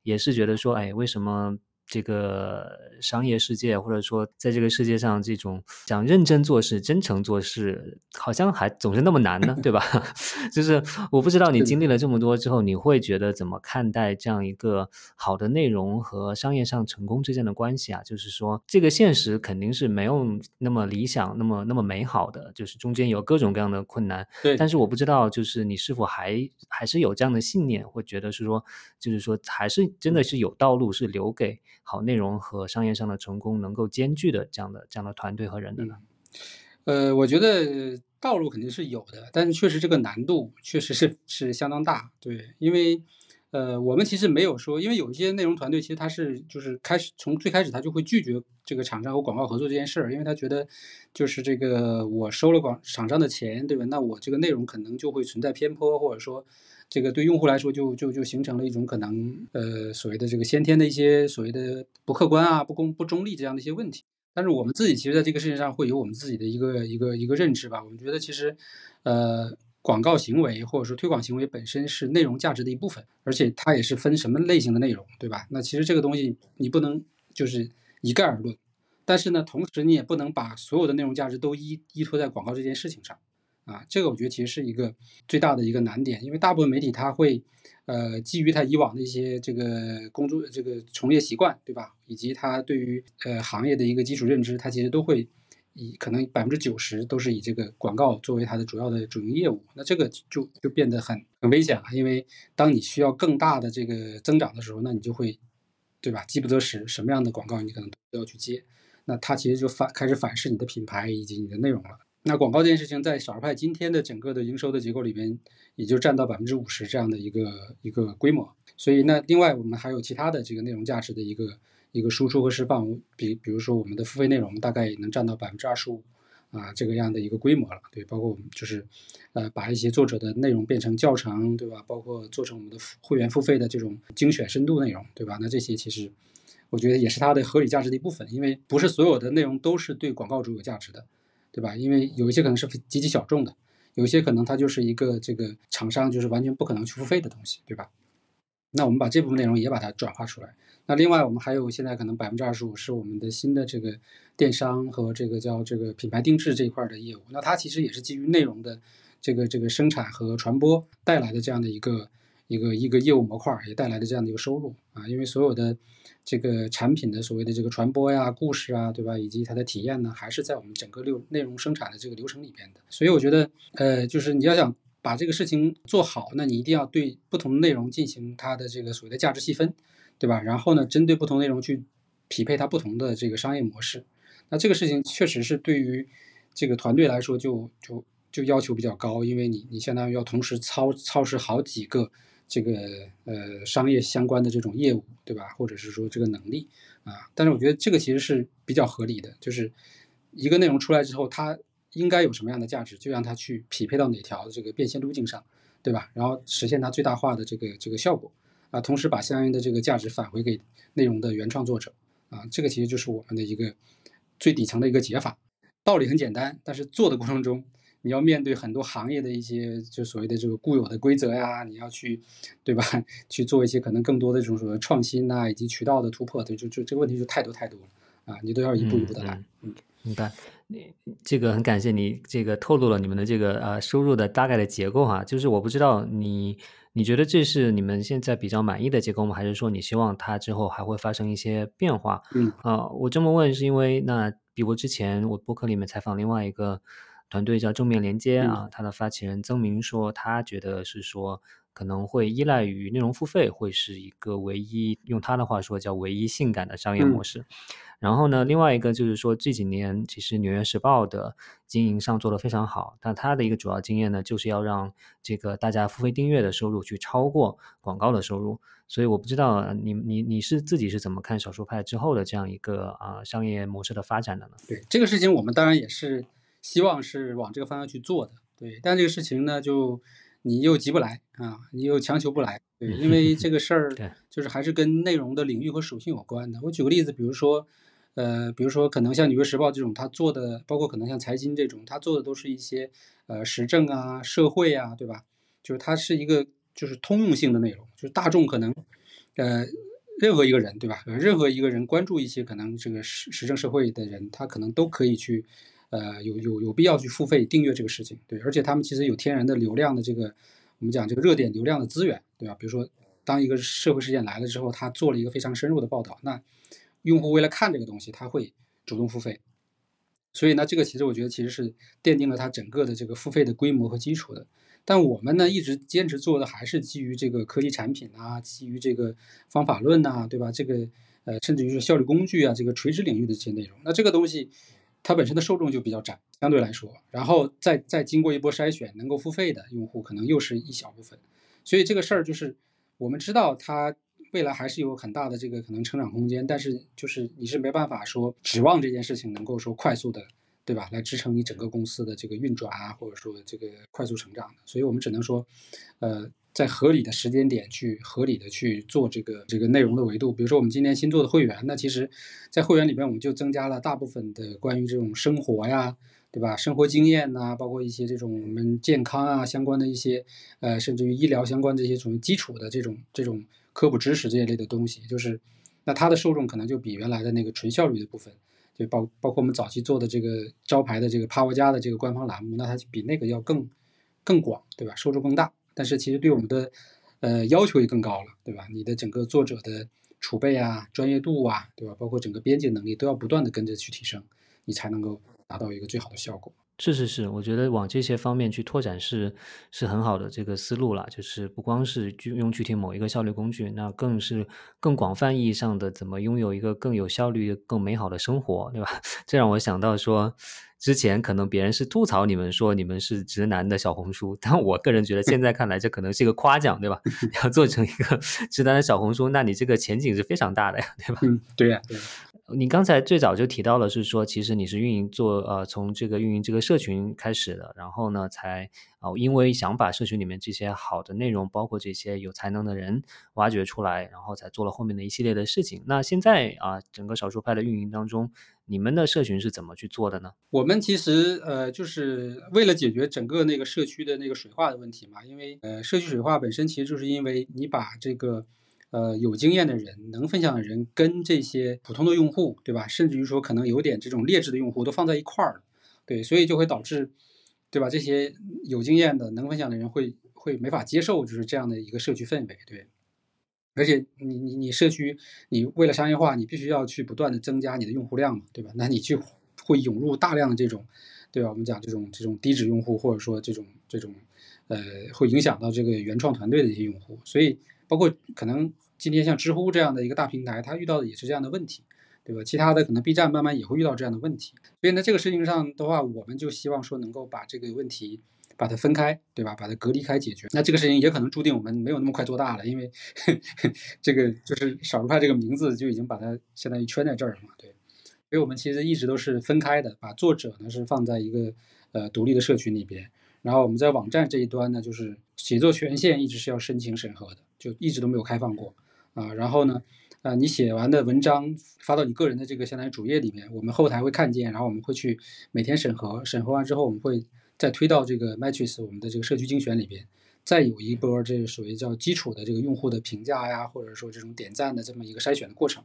也是觉得说，哎，为什么？这个商业世界，或者说在这个世界上，这种讲认真做事、真诚做事，好像还总是那么难呢，对吧？就是我不知道你经历了这么多之后，你会觉得怎么看待这样一个好的内容和商业上成功之间的关系啊？就是说，这个现实肯定是没有那么理想、那么那么美好的，就是中间有各种各样的困难。对，但是我不知道，就是你是否还还是有这样的信念，会觉得是说，就是说，还是真的是有道路是留给。好内容和商业上的成功能够兼具的这样的这样的团队和人的呢？呃，我觉得道路肯定是有的，但是确实这个难度确实是是相当大。对，因为呃，我们其实没有说，因为有一些内容团队其实他是就是开始从最开始他就会拒绝这个厂商和广告合作这件事儿，因为他觉得就是这个我收了广厂商的钱，对吧？那我这个内容可能就会存在偏颇，或者说。这个对用户来说，就就就形成了一种可能，呃，所谓的这个先天的一些所谓的不客观啊、不公、不中立这样的一些问题。但是我们自己其实在这个事情上会有我们自己的一个一个一个认知吧。我们觉得其实，呃，广告行为或者说推广行为本身是内容价值的一部分，而且它也是分什么类型的内容，对吧？那其实这个东西你不能就是一概而论，但是呢，同时你也不能把所有的内容价值都依依托在广告这件事情上。啊，这个我觉得其实是一个最大的一个难点，因为大部分媒体它会，呃，基于它以往的一些这个工作、这个从业习惯，对吧？以及他对于呃行业的一个基础认知，它其实都会以可能百分之九十都是以这个广告作为它的主要的主营业务。那这个就就变得很很危险了，因为当你需要更大的这个增长的时候，那你就会，对吧？饥不择食，什么样的广告你可能都要去接，那它其实就反开始反噬你的品牌以及你的内容了。那广告这件事情，在少数派今天的整个的营收的结构里边，也就占到百分之五十这样的一个一个规模。所以，那另外我们还有其他的这个内容价值的一个一个输出和释放，比比如说我们的付费内容，大概也能占到百分之二十五啊这个样的一个规模了。对，包括我们就是呃把一些作者的内容变成教程，对吧？包括做成我们的会员付费的这种精选深度内容，对吧？那这些其实我觉得也是它的合理价值的一部分，因为不是所有的内容都是对广告主有价值的。对吧？因为有一些可能是极其小众的，有一些可能它就是一个这个厂商就是完全不可能去付费的东西，对吧？那我们把这部分内容也把它转化出来。那另外我们还有现在可能百分之二十五是我们的新的这个电商和这个叫这个品牌定制这一块的业务。那它其实也是基于内容的这个这个生产和传播带来的这样的一个一个一个业务模块，也带来的这样的一个收入啊。因为所有的。这个产品的所谓的这个传播呀、故事啊，对吧？以及它的体验呢，还是在我们整个流内容生产的这个流程里边的。所以我觉得，呃，就是你要想把这个事情做好，那你一定要对不同内容进行它的这个所谓的价值细分，对吧？然后呢，针对不同内容去匹配它不同的这个商业模式。那这个事情确实是对于这个团队来说，就就就要求比较高，因为你你相当于要同时操操持好几个。这个呃商业相关的这种业务，对吧？或者是说这个能力啊，但是我觉得这个其实是比较合理的，就是一个内容出来之后，它应该有什么样的价值，就让它去匹配到哪条这个变现路径上，对吧？然后实现它最大化的这个这个效果啊，同时把相应的这个价值返回给内容的原创作者啊，这个其实就是我们的一个最底层的一个解法。道理很简单，但是做的过程中。你要面对很多行业的一些就所谓的这个固有的规则呀，你要去，对吧？去做一些可能更多的这种所谓创新呐，以及渠道的突破，对，就就这个问题就太多太多了啊！你都要一步一步的来。嗯，明白。你这个很感谢你这个透露了你们的这个呃收入的大概的结构哈，就是我不知道你你觉得这是你们现在比较满意的结构吗？还是说你希望它之后还会发生一些变化？嗯啊，我这么问是因为那比如之前我博客里面采访另外一个。团队叫正面连接啊，他的发起人曾明说，他觉得是说可能会依赖于内容付费，会是一个唯一用他的话说叫唯一性感的商业模式。然后呢，另外一个就是说这几年其实纽约时报的经营上做得非常好，但他的一个主要经验呢，就是要让这个大家付费订阅的收入去超过广告的收入。所以我不知道你你你是自己是怎么看少数派之后的这样一个啊商业模式的发展的呢？对这个事情，我们当然也是。希望是往这个方向去做的，对，但这个事情呢，就你又急不来啊，你又强求不来，对，因为这个事儿就是还是跟内容的领域和属性有关的。我举个例子，比如说，呃，比如说可能像《纽约时报》这种，他做的，包括可能像财经这种，他做的都是一些呃时政啊、社会啊，对吧？就是它是一个就是通用性的内容，就是大众可能呃任何一个人，对吧？任何一个人关注一些可能这个时时政社会的人，他可能都可以去。呃，有有有必要去付费订阅这个事情，对，而且他们其实有天然的流量的这个，我们讲这个热点流量的资源，对吧？比如说，当一个社会事件来了之后，他做了一个非常深入的报道，那用户为了看这个东西，他会主动付费，所以呢，这个其实我觉得其实是奠定了它整个的这个付费的规模和基础的。但我们呢，一直坚持做的还是基于这个科技产品啊，基于这个方法论呐，对吧？这个呃，甚至于是效率工具啊，这个垂直领域的这些内容，那这个东西。它本身的受众就比较窄，相对来说，然后再再经过一波筛选，能够付费的用户可能又是一小部分，所以这个事儿就是我们知道它未来还是有很大的这个可能成长空间，但是就是你是没办法说指望这件事情能够说快速的对吧？来支撑你整个公司的这个运转啊，或者说这个快速成长的。所以我们只能说，呃，在合理的时间点去合理的去做这个这个内容的维度。比如说我们今年新做的会员，那其实，在会员里边我们就增加了大部分的关于这种生活呀。对吧？生活经验呐，包括一些这种我们健康啊相关的一些，呃，甚至于医疗相关这些属于基础的这种这种科普知识这一类的东西，就是那它的受众可能就比原来的那个纯效率的部分，就包包括我们早期做的这个招牌的这个 Power 加的这个官方栏目，那它比那个要更更广，对吧？受众更大，但是其实对我们的呃要求也更高了，对吧？你的整个作者的储备啊、专业度啊，对吧？包括整个编辑能力都要不断的跟着去提升，你才能够。达到一个最好的效果。是是是，我觉得往这些方面去拓展是是很好的这个思路了。就是不光是用具体某一个效率工具，那更是更广泛意义上的怎么拥有一个更有效率、更美好的生活，对吧？这让我想到说，之前可能别人是吐槽你们说你们是直男的小红书，但我个人觉得现在看来这可能是一个夸奖，对吧？要做成一个 直男的小红书，那你这个前景是非常大的呀，对吧？嗯，对呀，对。你刚才最早就提到了，是说其实你是运营做呃从这个运营这个社群开始的，然后呢才啊因为想把社群里面这些好的内容，包括这些有才能的人挖掘出来，然后才做了后面的一系列的事情。那现在啊整个少数派的运营当中，你们的社群是怎么去做的呢？我们其实呃就是为了解决整个那个社区的那个水化的问题嘛，因为呃社区水化本身其实就是因为你把这个。呃，有经验的人，能分享的人，跟这些普通的用户，对吧？甚至于说可能有点这种劣质的用户都放在一块儿，对，所以就会导致，对吧？这些有经验的、能分享的人会会没法接受，就是这样的一个社区氛围，对。而且你你你社区，你为了商业化，你必须要去不断的增加你的用户量嘛，对吧？那你就会涌入大量的这种，对吧？我们讲这种这种低质用户，或者说这种这种，呃，会影响到这个原创团队的一些用户，所以。包括可能今天像知乎这样的一个大平台，它遇到的也是这样的问题，对吧？其他的可能 B 站慢慢也会遇到这样的问题。所以呢，这个事情上的话，我们就希望说能够把这个问题把它分开，对吧？把它隔离开解决。那这个事情也可能注定我们没有那么快做大了，因为 这个就是少数派这个名字就已经把它相当于圈在这儿了嘛，对。所以我们其实一直都是分开的，把作者呢是放在一个呃独立的社群里边，然后我们在网站这一端呢，就是写作权限一直是要申请审核的。就一直都没有开放过啊，然后呢，呃，你写完的文章发到你个人的这个相当于主页里面，我们后台会看见，然后我们会去每天审核，审核完之后，我们会再推到这个 Matrix 我们的这个社区精选里边，再有一波这个属于叫基础的这个用户的评价呀，或者说这种点赞的这么一个筛选的过程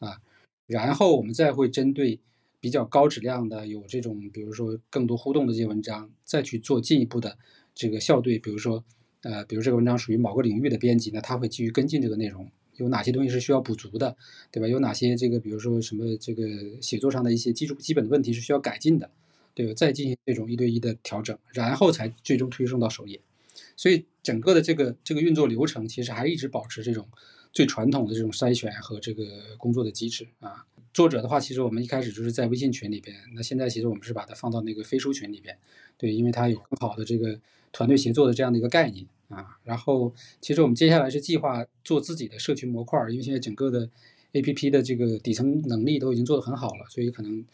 啊，然后我们再会针对比较高质量的有这种比如说更多互动的这些文章，再去做进一步的这个校对，比如说。呃，比如这个文章属于某个领域的编辑，那他会继续跟进这个内容，有哪些东西是需要补足的，对吧？有哪些这个，比如说什么这个写作上的一些基础基本的问题是需要改进的，对吧？再进行这种一对一的调整，然后才最终推送到首页。所以整个的这个这个运作流程，其实还一直保持这种最传统的这种筛选和这个工作的机制啊。作者的话，其实我们一开始就是在微信群里边，那现在其实我们是把它放到那个飞书群里边，对，因为它有更好的这个团队协作的这样的一个概念。啊，然后其实我们接下来是计划做自己的社群模块，因为现在整个的 A P P 的这个底层能力都已经做得很好了，所以可能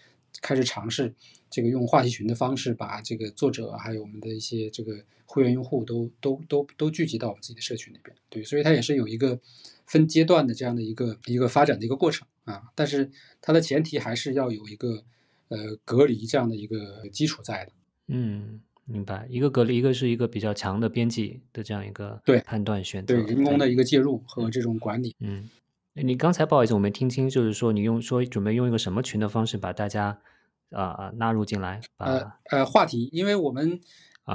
开始尝试这个用话题群的方式，把这个作者还有我们的一些这个会员用户都都都都聚集到我们自己的社群里边。对，所以它也是有一个分阶段的这样的一个一个发展的一个过程啊，但是它的前提还是要有一个呃隔离这样的一个基础在的。嗯。明白，一个隔离，一个是一个比较强的编辑的这样一个对判断选择，对人工的一个介入和这种管理。嗯，你刚才不好意思，我没听清，就是说你用说准备用一个什么群的方式把大家啊啊纳入进来？呃呃，话题，因为我们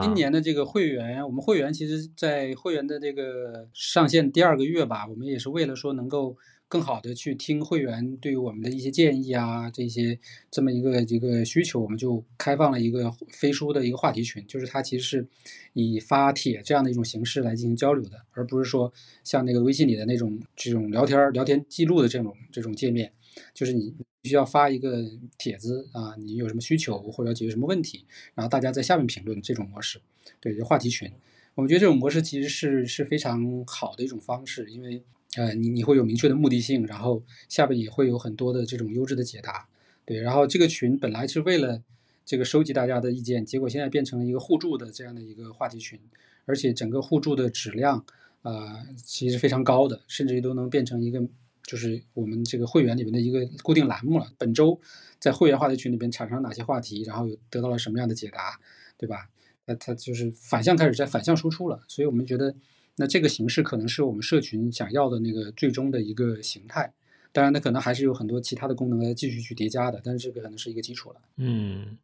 今年的这个会员，我们会员其实在会员的这个上线第二个月吧，我们也是为了说能够。更好的去听会员对于我们的一些建议啊，这些这么一个一个需求，我们就开放了一个飞书的一个话题群，就是它其实是以发帖这样的一种形式来进行交流的，而不是说像那个微信里的那种这种聊天聊天记录的这种这种界面，就是你需要发一个帖子啊，你有什么需求或者解决什么问题，然后大家在下面评论这种模式，对，话题群，我们觉得这种模式其实是是非常好的一种方式，因为。呃，你你会有明确的目的性，然后下边也会有很多的这种优质的解答，对。然后这个群本来是为了这个收集大家的意见，结果现在变成了一个互助的这样的一个话题群，而且整个互助的质量，呃，其实非常高的，甚至于都能变成一个就是我们这个会员里面的一个固定栏目了。本周在会员话题群里边产生哪些话题，然后有得到了什么样的解答，对吧？那它就是反向开始在反向输出了，所以我们觉得，那这个形式可能是我们社群想要的那个最终的一个形态。当然，它可能还是有很多其他的功能来继续去叠加的，但是这个可能是一个基础了。嗯。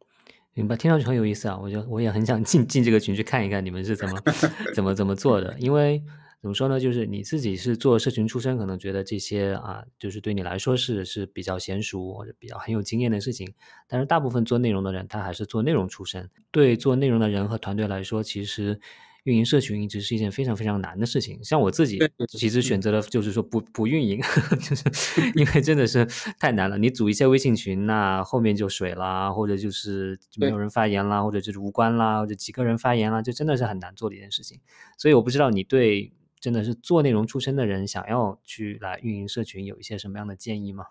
明白，听上去很有意思啊！我就我也很想进进这个群去看一看你们是怎么 怎么怎么做的。因为怎么说呢，就是你自己是做社群出身，可能觉得这些啊，就是对你来说是是比较娴熟或者比较很有经验的事情。但是大部分做内容的人，他还是做内容出身。对做内容的人和团队来说，其实。运营社群一直是一件非常非常难的事情，像我自己其实选择了就是说不不运营，就是因为真的是太难了。你组一些微信群那后面就水啦，或者就是没有人发言啦，或者就是无关啦，或者几个人发言啦，就真的是很难做的一件事情。所以我不知道你对真的是做内容出身的人想要去来运营社群有一些什么样的建议吗？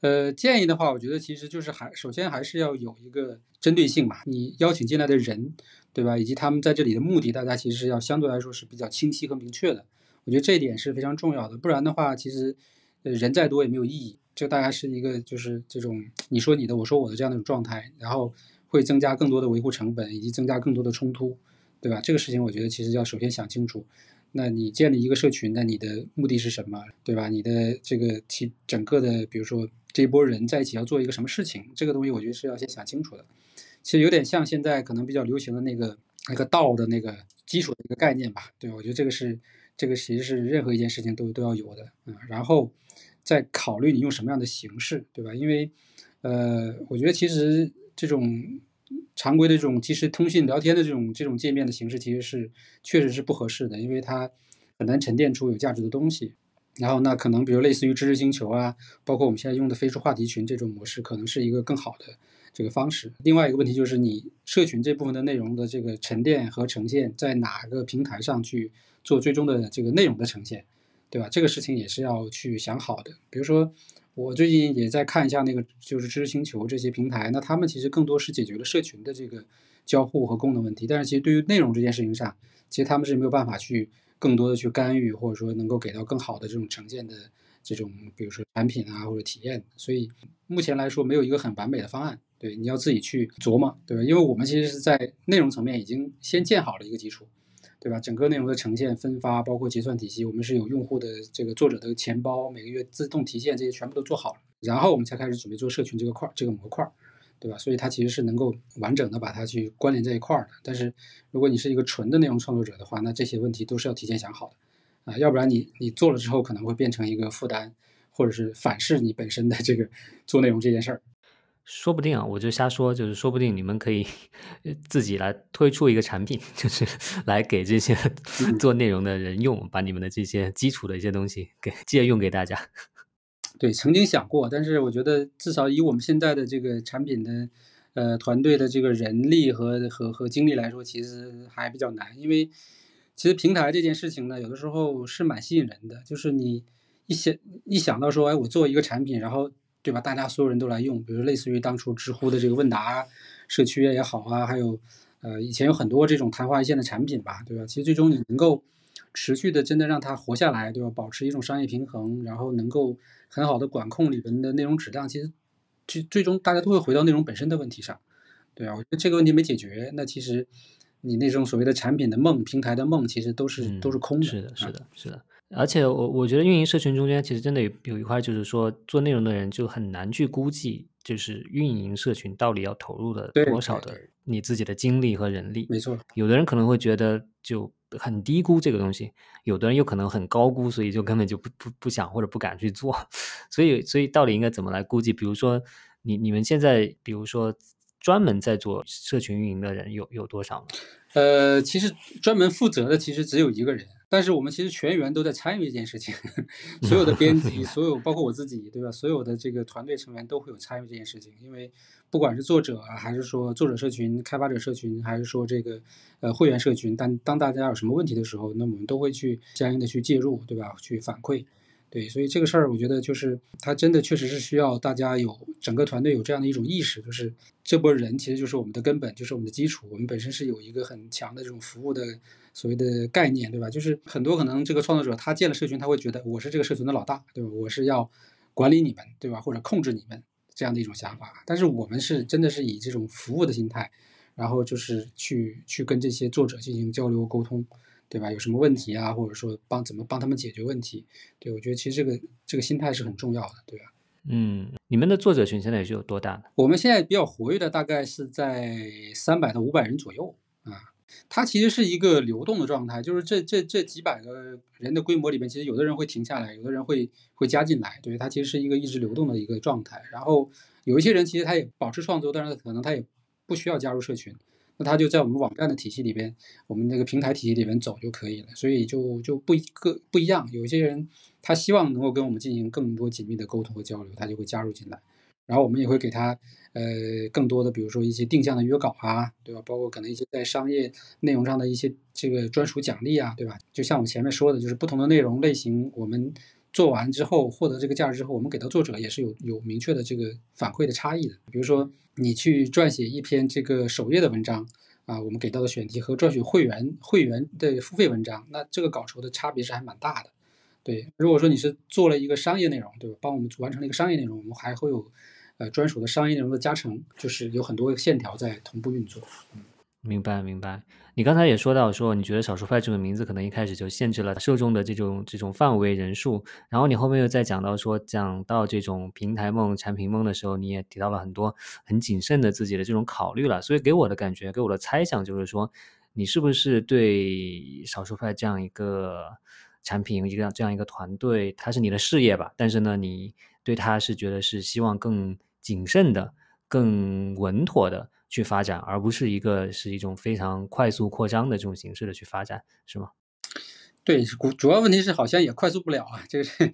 呃，建议的话，我觉得其实就是还首先还是要有一个针对性嘛，你邀请进来的人。对吧？以及他们在这里的目的，大家其实要相对来说是比较清晰和明确的。我觉得这一点是非常重要的。不然的话，其实人再多也没有意义。就大家是一个就是这种你说你的，我说我的这样的一种状态，然后会增加更多的维护成本，以及增加更多的冲突，对吧？这个事情我觉得其实要首先想清楚。那你建立一个社群，那你的目的是什么？对吧？你的这个其整个的，比如说这波人在一起要做一个什么事情，这个东西我觉得是要先想清楚的。其实有点像现在可能比较流行的那个那个道的那个基础的一个概念吧，对我觉得这个是这个其实是任何一件事情都都要有的，嗯，然后再考虑你用什么样的形式，对吧？因为呃，我觉得其实这种常规的这种即时通信聊天的这种这种界面的形式，其实是确实是不合适的，因为它很难沉淀出有价值的东西。然后那可能比如类似于知识星球啊，包括我们现在用的飞书话题群这种模式，可能是一个更好的。这个方式，另外一个问题就是你社群这部分的内容的这个沉淀和呈现，在哪个平台上去做最终的这个内容的呈现，对吧？这个事情也是要去想好的。比如说，我最近也在看一下那个就是知识星球这些平台，那他们其实更多是解决了社群的这个交互和功能问题，但是其实对于内容这件事情上，其实他们是没有办法去更多的去干预，或者说能够给到更好的这种呈现的这种，比如说产品啊或者体验。所以目前来说，没有一个很完美的方案。对，你要自己去琢磨，对吧？因为我们其实是在内容层面已经先建好了一个基础，对吧？整个内容的呈现、分发，包括结算体系，我们是有用户的这个作者的钱包，每个月自动提现，这些全部都做好了，然后我们才开始准备做社群这个块儿、这个模块儿，对吧？所以它其实是能够完整的把它去关联在一块儿的。但是如果你是一个纯的内容创作者的话，那这些问题都是要提前想好的啊，要不然你你做了之后可能会变成一个负担，或者是反噬你本身的这个做内容这件事儿。说不定啊，我就瞎说，就是说不定你们可以自己来推出一个产品，就是来给这些做内容的人用，把你们的这些基础的一些东西给借用给大家。对，曾经想过，但是我觉得至少以我们现在的这个产品的呃团队的这个人力和和和精力来说，其实还比较难。因为其实平台这件事情呢，有的时候是蛮吸引人的，就是你一想一想到说，哎，我做一个产品，然后。对吧？大家所有人都来用，比如类似于当初知乎的这个问答社区也好啊，还有呃以前有很多这种昙花一现的产品吧，对吧？其实最终你能够持续的真的让它活下来，对吧？保持一种商业平衡，然后能够很好的管控里边的内容质量，其实最最终大家都会回到内容本身的问题上，对啊，我觉得这个问题没解决，那其实你那种所谓的产品的梦、平台的梦，其实都是都是空的。是的，是的，是的。而且我我觉得运营社群中间其实真的有有一块，就是说做内容的人就很难去估计，就是运营社群到底要投入的多少的你自己的精力和人力。没错，有的人可能会觉得就很低估这个东西，有的人又可能很高估，所以就根本就不不不想或者不敢去做。所以所以到底应该怎么来估计？比如说你你们现在比如说专门在做社群运营的人有有多少呢？呃，其实专门负责的其实只有一个人。但是我们其实全员都在参与这件事情，所有的编 辑，所有包括我自己，对吧？所有的这个团队成员都会有参与这件事情，因为不管是作者啊，还是说作者社群、开发者社群，还是说这个呃会员社群，当当大家有什么问题的时候，那我们都会去相应的去介入，对吧？去反馈。对，所以这个事儿，我觉得就是它真的确实是需要大家有整个团队有这样的一种意识，就是这波人其实就是我们的根本，就是我们的基础。我们本身是有一个很强的这种服务的所谓的概念，对吧？就是很多可能这个创作者他建了社群，他会觉得我是这个社群的老大，对吧？我是要管理你们，对吧？或者控制你们这样的一种想法。但是我们是真的是以这种服务的心态，然后就是去去跟这些作者进行交流沟通。对吧？有什么问题啊，或者说帮怎么帮他们解决问题？对我觉得其实这个这个心态是很重要的，对吧？嗯，你们的作者群现在是有多大？我们现在比较活跃的大概是在三百到五百人左右啊。它其实是一个流动的状态，就是这这这几百个人的规模里面，其实有的人会停下来，有的人会会加进来。对，它其实是一个一直流动的一个状态。然后有一些人其实他也保持创作，但是可能他也不需要加入社群。那他就在我们网站的体系里边，我们那个平台体系里边走就可以了，所以就就不一个不一样。有一些人他希望能够跟我们进行更多紧密的沟通和交流，他就会加入进来。然后我们也会给他呃更多的，比如说一些定向的约稿啊，对吧？包括可能一些在商业内容上的一些这个专属奖励啊，对吧？就像我前面说的，就是不同的内容类型，我们做完之后获得这个价值之后，我们给到作者也是有有明确的这个反馈的差异的。比如说。你去撰写一篇这个首页的文章啊，我们给到的选题和撰写会员会员的付费文章，那这个稿酬的差别是还蛮大的。对，如果说你是做了一个商业内容，对吧？帮我们完成了一个商业内容，我们还会有呃专属的商业内容的加成，就是有很多线条在同步运作。嗯。明白，明白。你刚才也说到，说你觉得“少数派”这个名字可能一开始就限制了受众的这种这种范围人数，然后你后面又在讲到说，讲到这种平台梦、产品梦的时候，你也提到了很多很谨慎的自己的这种考虑了。所以给我的感觉，给我的猜想就是说，你是不是对“少数派”这样一个产品、一个这样一个团队，它是你的事业吧？但是呢，你对它是觉得是希望更谨慎的、更稳妥的。去发展，而不是一个是一种非常快速扩张的这种形式的去发展，是吗？对，主主要问题是好像也快速不了啊，就是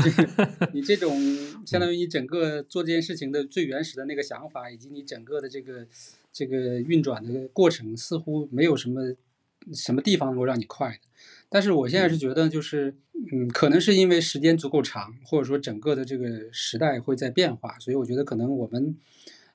你这种 相当于你整个做这件事情的最原始的那个想法，以及你整个的这个这个运转的过程，似乎没有什么什么地方能够让你快的。但是我现在是觉得，就是嗯，可能是因为时间足够长，或者说整个的这个时代会在变化，所以我觉得可能我们。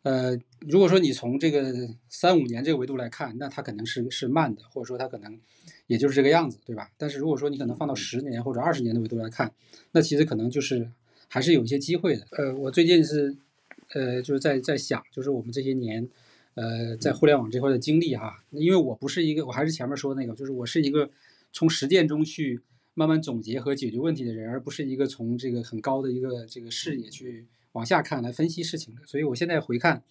呃，如果说你从这个三五年这个维度来看，那它可能是是慢的，或者说它可能也就是这个样子，对吧？但是如果说你可能放到十年或者二十年的维度来看，那其实可能就是还是有一些机会的。呃，我最近是呃就是在在想，就是我们这些年呃在互联网这块的经历哈，因为我不是一个，我还是前面说那个，就是我是一个从实践中去慢慢总结和解决问题的人，而不是一个从这个很高的一个这个视野去。往下看来分析事情的，所以我现在回看，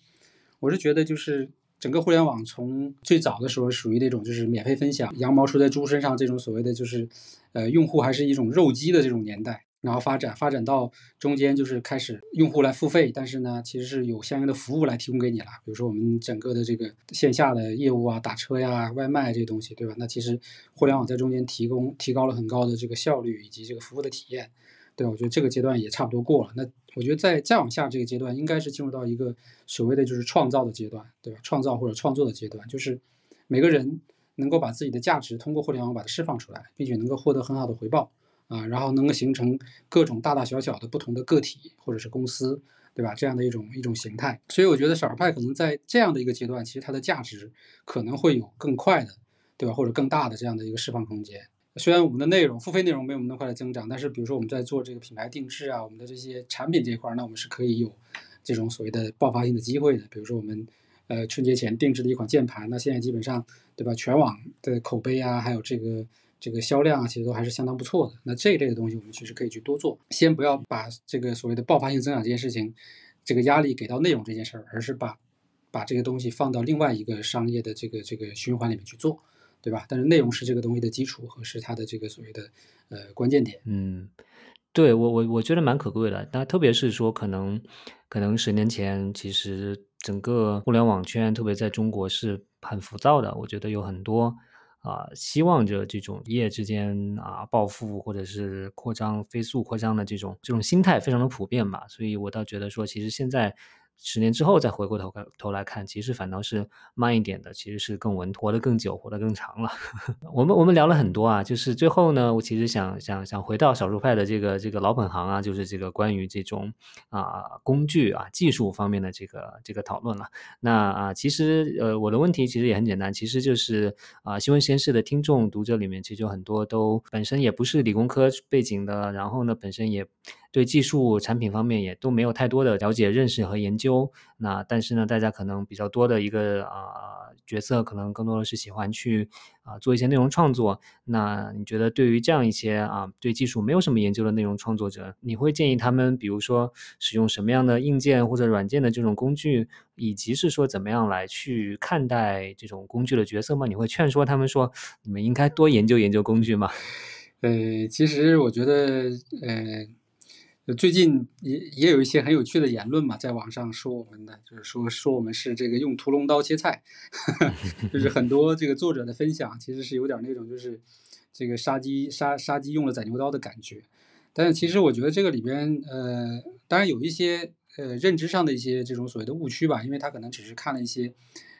我是觉得就是整个互联网从最早的时候属于那种就是免费分享，羊毛出在猪身上这种所谓的就是，呃，用户还是一种肉鸡的这种年代，然后发展发展到中间就是开始用户来付费，但是呢，其实是有相应的服务来提供给你了，比如说我们整个的这个线下的业务啊，打车呀、外卖这些东西，对吧？那其实互联网在中间提供提高了很高的这个效率以及这个服务的体验。对，我觉得这个阶段也差不多过了。那我觉得再再往下这个阶段，应该是进入到一个所谓的就是创造的阶段，对吧？创造或者创作的阶段，就是每个人能够把自己的价值通过互联网把它释放出来，并且能够获得很好的回报啊，然后能够形成各种大大小小的不同的个体或者是公司，对吧？这样的一种一种形态。所以我觉得少儿派可能在这样的一个阶段，其实它的价值可能会有更快的，对吧？或者更大的这样的一个释放空间。虽然我们的内容付费内容没有那么快的增长，但是比如说我们在做这个品牌定制啊，我们的这些产品这一块，那我们是可以有这种所谓的爆发性的机会的。比如说我们呃春节前定制的一款键盘，那现在基本上对吧，全网的口碑啊，还有这个这个销量啊，其实都还是相当不错的。那这一类的东西我们其实可以去多做，先不要把这个所谓的爆发性增长这件事情，这个压力给到内容这件事儿，而是把把这个东西放到另外一个商业的这个这个循环里面去做。对吧？但是内容是这个东西的基础和是它的这个所谓的呃关键点。嗯，对我我我觉得蛮可贵的。那特别是说，可能可能十年前，其实整个互联网圈，特别在中国是很浮躁的。我觉得有很多啊，希望着这种一夜之间啊暴富或者是扩张飞速扩张的这种这种心态非常的普遍吧。所以我倒觉得说，其实现在十年之后再回过头头来看，其实反倒是慢一点的，其实是更稳，活得更久，活得更长了。我们我们聊了很多啊，就是最后呢，我其实想想想回到少数派的这个这个老本行啊，就是这个关于这种啊工具啊技术方面的这个这个讨论了。那啊，其实呃我的问题其实也很简单，其实就是啊新闻实验室的听众读者里面，其实有很多都本身也不是理工科背景的，然后呢本身也。对技术产品方面也都没有太多的了解、认识和研究。那但是呢，大家可能比较多的一个啊角色，可能更多的是喜欢去啊做一些内容创作。那你觉得对于这样一些啊对技术没有什么研究的内容创作者，你会建议他们，比如说使用什么样的硬件或者软件的这种工具，以及是说怎么样来去看待这种工具的角色吗？你会劝说他们说，你们应该多研究研究工具吗？呃，其实我觉得，呃。最近也也有一些很有趣的言论嘛，在网上说我们的，就是说说我们是这个用屠龙刀切菜，就是很多这个作者的分享，其实是有点那种就是这个杀鸡杀杀鸡用了宰牛刀的感觉。但是其实我觉得这个里边，呃，当然有一些呃认知上的一些这种所谓的误区吧，因为他可能只是看了一些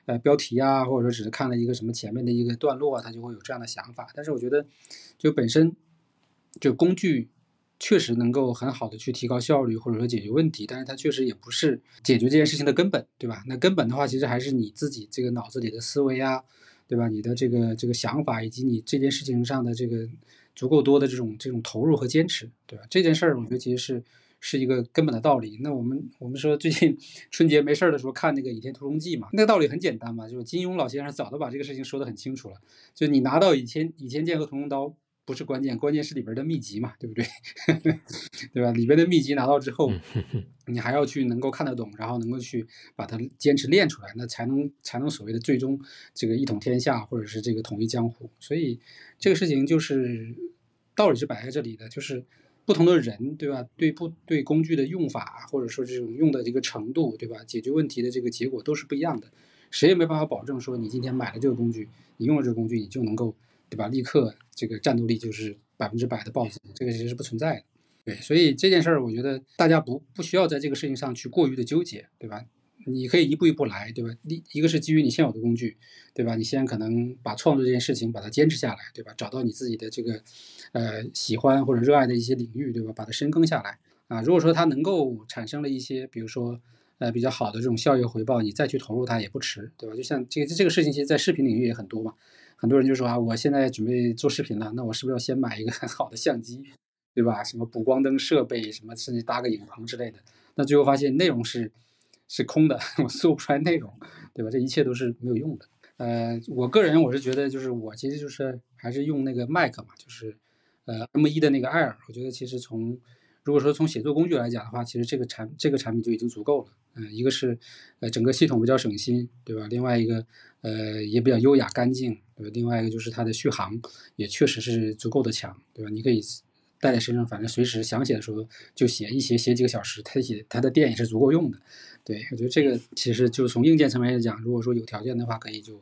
呃标题啊，或者说只是看了一个什么前面的一个段落啊，他就会有这样的想法。但是我觉得，就本身就工具。确实能够很好的去提高效率，或者说解决问题，但是它确实也不是解决这件事情的根本，对吧？那根本的话，其实还是你自己这个脑子里的思维啊，对吧？你的这个这个想法，以及你这件事情上的这个足够多的这种这种投入和坚持，对吧？这件事儿，我觉得其实是是一个根本的道理。那我们我们说最近 春节没事儿的时候看那个《倚天屠龙记》嘛，那个道理很简单嘛，就是金庸老先生早都把这个事情说得很清楚了，就你拿到倚天倚天剑和屠龙刀。不是关键，关键是里边的秘籍嘛，对不对？对吧？里边的秘籍拿到之后，你还要去能够看得懂，然后能够去把它坚持练出来，那才能才能所谓的最终这个一统天下，或者是这个统一江湖。所以这个事情就是道理是摆在这里的，就是不同的人，对吧？对不对工具的用法，或者说这种用的这个程度，对吧？解决问题的这个结果都是不一样的，谁也没办法保证说你今天买了这个工具，你用了这个工具，你就能够。对吧？立刻这个战斗力就是百分之百的暴增，这个其实是不存在的。对，所以这件事儿，我觉得大家不不需要在这个事情上去过于的纠结，对吧？你可以一步一步来，对吧？一一个是基于你现有的工具，对吧？你先可能把创作这件事情把它坚持下来，对吧？找到你自己的这个呃喜欢或者热爱的一些领域，对吧？把它深耕下来啊。如果说它能够产生了一些，比如说呃比较好的这种效益回报，你再去投入它也不迟，对吧？就像这个这个事情，其实在视频领域也很多嘛。很多人就说啊，我现在准备做视频了，那我是不是要先买一个很好的相机，对吧？什么补光灯设备，什么甚至搭个影棚之类的。那最后发现内容是是空的，我做不出来内容，对吧？这一切都是没有用的。呃，我个人我是觉得，就是我其实就是还是用那个麦克嘛，就是呃 M1 的那个 Air，我觉得其实从如果说从写作工具来讲的话，其实这个产这个产品就已经足够了。嗯，一个是呃整个系统比较省心，对吧？另外一个呃也比较优雅干净，对吧？另外一个就是它的续航也确实是足够的强，对吧？你可以带在身上，反正随时想写的时候就写，一写写几个小时，它写它的电也是足够用的。对我觉得这个其实就从硬件层面来讲，如果说有条件的话，可以就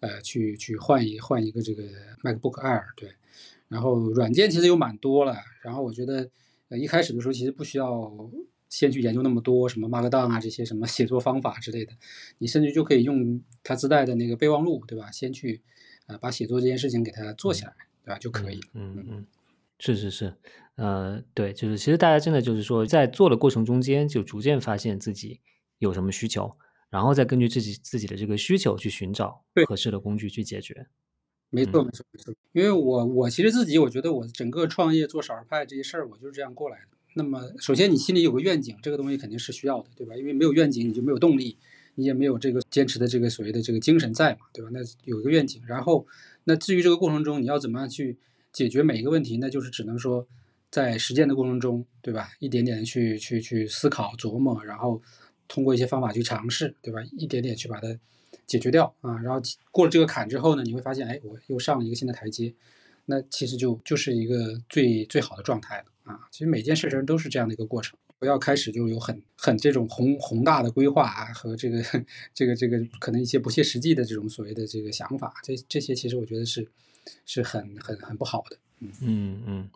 呃去去换一换一个这个 MacBook Air，对。然后软件其实有蛮多了，然后我觉得呃一开始的时候其实不需要。先去研究那么多什么 Markdown 啊这些什么写作方法之类的，你甚至就可以用它自带的那个备忘录，对吧？先去啊把写作这件事情给它做起来，对吧？就可以。嗯嗯，是是是，呃，对，就是其实大家真的就是说，在做的过程中间，就逐渐发现自己有什么需求，然后再根据自己自己的这个需求去寻找合适的工具去解决。没错没错没错，因为我我其实自己我觉得我整个创业做少儿派这些事儿，我就是这样过来的。那么，首先你心里有个愿景，这个东西肯定是需要的，对吧？因为没有愿景，你就没有动力，你也没有这个坚持的这个所谓的这个精神在嘛，对吧？那有一个愿景，然后，那至于这个过程中你要怎么样去解决每一个问题，那就是只能说在实践的过程中，对吧？一点点去去去思考琢磨，然后通过一些方法去尝试，对吧？一点点去把它解决掉啊。然后过了这个坎之后呢，你会发现，哎，我又上了一个新的台阶，那其实就就是一个最最好的状态了。啊，其实每件事情都是这样的一个过程，不要开始就有很很这种宏宏大的规划啊，和这个 这个这个可能一些不切实际的这种所谓的这个想法，这这些其实我觉得是是很很很不好的。嗯嗯嗯，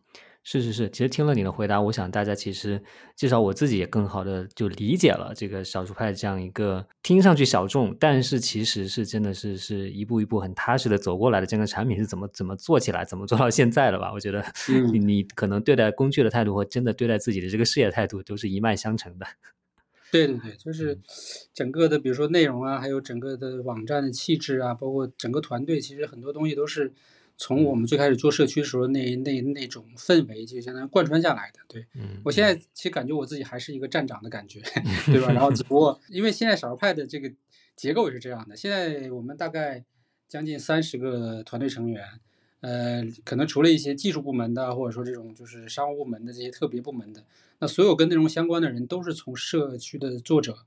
是是是，其实听了你的回答，我想大家其实至少我自己也更好的就理解了这个少数派这样一个听上去小众，但是其实是真的是是一步一步很踏实的走过来的这个产品是怎么怎么做起来，怎么做到现在的吧？我觉得你你可能对待工具的态度和真的对待自己的这个事业态度都是一脉相承的。对对对，就是 整个的，比如说内容啊，还有整个的网站的气质啊，包括整个团队，其实很多东西都是。从我们最开始做社区的时候，那那那种氛围就相当于贯穿下来的。对我现在其实感觉我自己还是一个站长的感觉，对吧？然后只不过因为现在少数派的这个结构也是这样的，现在我们大概将近三十个团队成员，呃，可能除了一些技术部门的，或者说这种就是商务部门的这些特别部门的，那所有跟内容相关的人都是从社区的作者，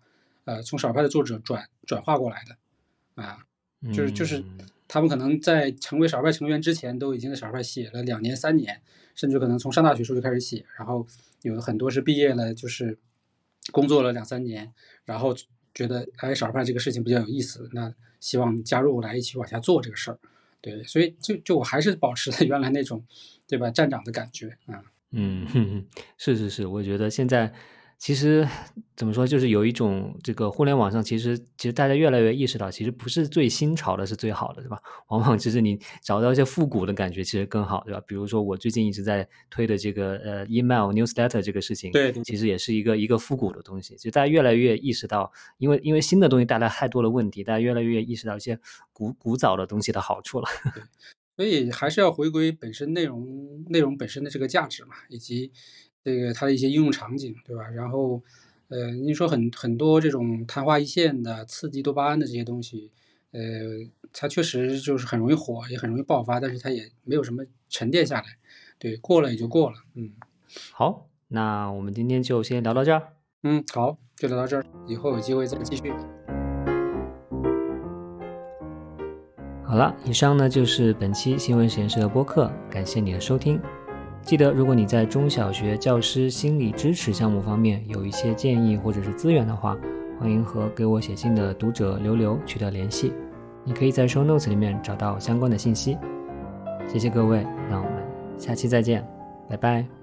呃，从少数派的作者转转化过来的，啊，就是就是。他们可能在成为少数派成员之前，都已经在少数派写了两年、三年，甚至可能从上大学时候就开始写。然后有很多是毕业了，就是工作了两三年，然后觉得哎，少数派这个事情比较有意思，那希望加入来一起往下做这个事儿。对，所以就就我还是保持了原来那种，对吧？站长的感觉啊。嗯，是是是，我觉得现在。其实怎么说，就是有一种这个互联网上，其实其实大家越来越意识到，其实不是最新潮的是最好的，对吧？往往其实你找到一些复古的感觉，其实更好，对吧？比如说我最近一直在推的这个呃 email newsletter 这个事情，对，其实也是一个一个复古的东西。其实大家越来越意识到，因为因为新的东西带来太多的问题，大家越来越意识到一些古古早的东西的好处了。所以还是要回归本身内容内容本身的这个价值嘛，以及。这个它的一些应用场景，对吧？然后，呃，你说很很多这种昙花一现的、刺激多巴胺的这些东西，呃，它确实就是很容易火，也很容易爆发，但是它也没有什么沉淀下来，对，过了也就过了。嗯，好，那我们今天就先聊到这儿。嗯，好，就聊到这儿，以后有机会再继续。好了，以上呢就是本期新闻实验室的播客，感谢你的收听。记得，如果你在中小学教师心理支持项目方面有一些建议或者是资源的话，欢迎和给我写信的读者刘刘取得联系。你可以在 show notes 里面找到相关的信息。谢谢各位，那我们下期再见，拜拜。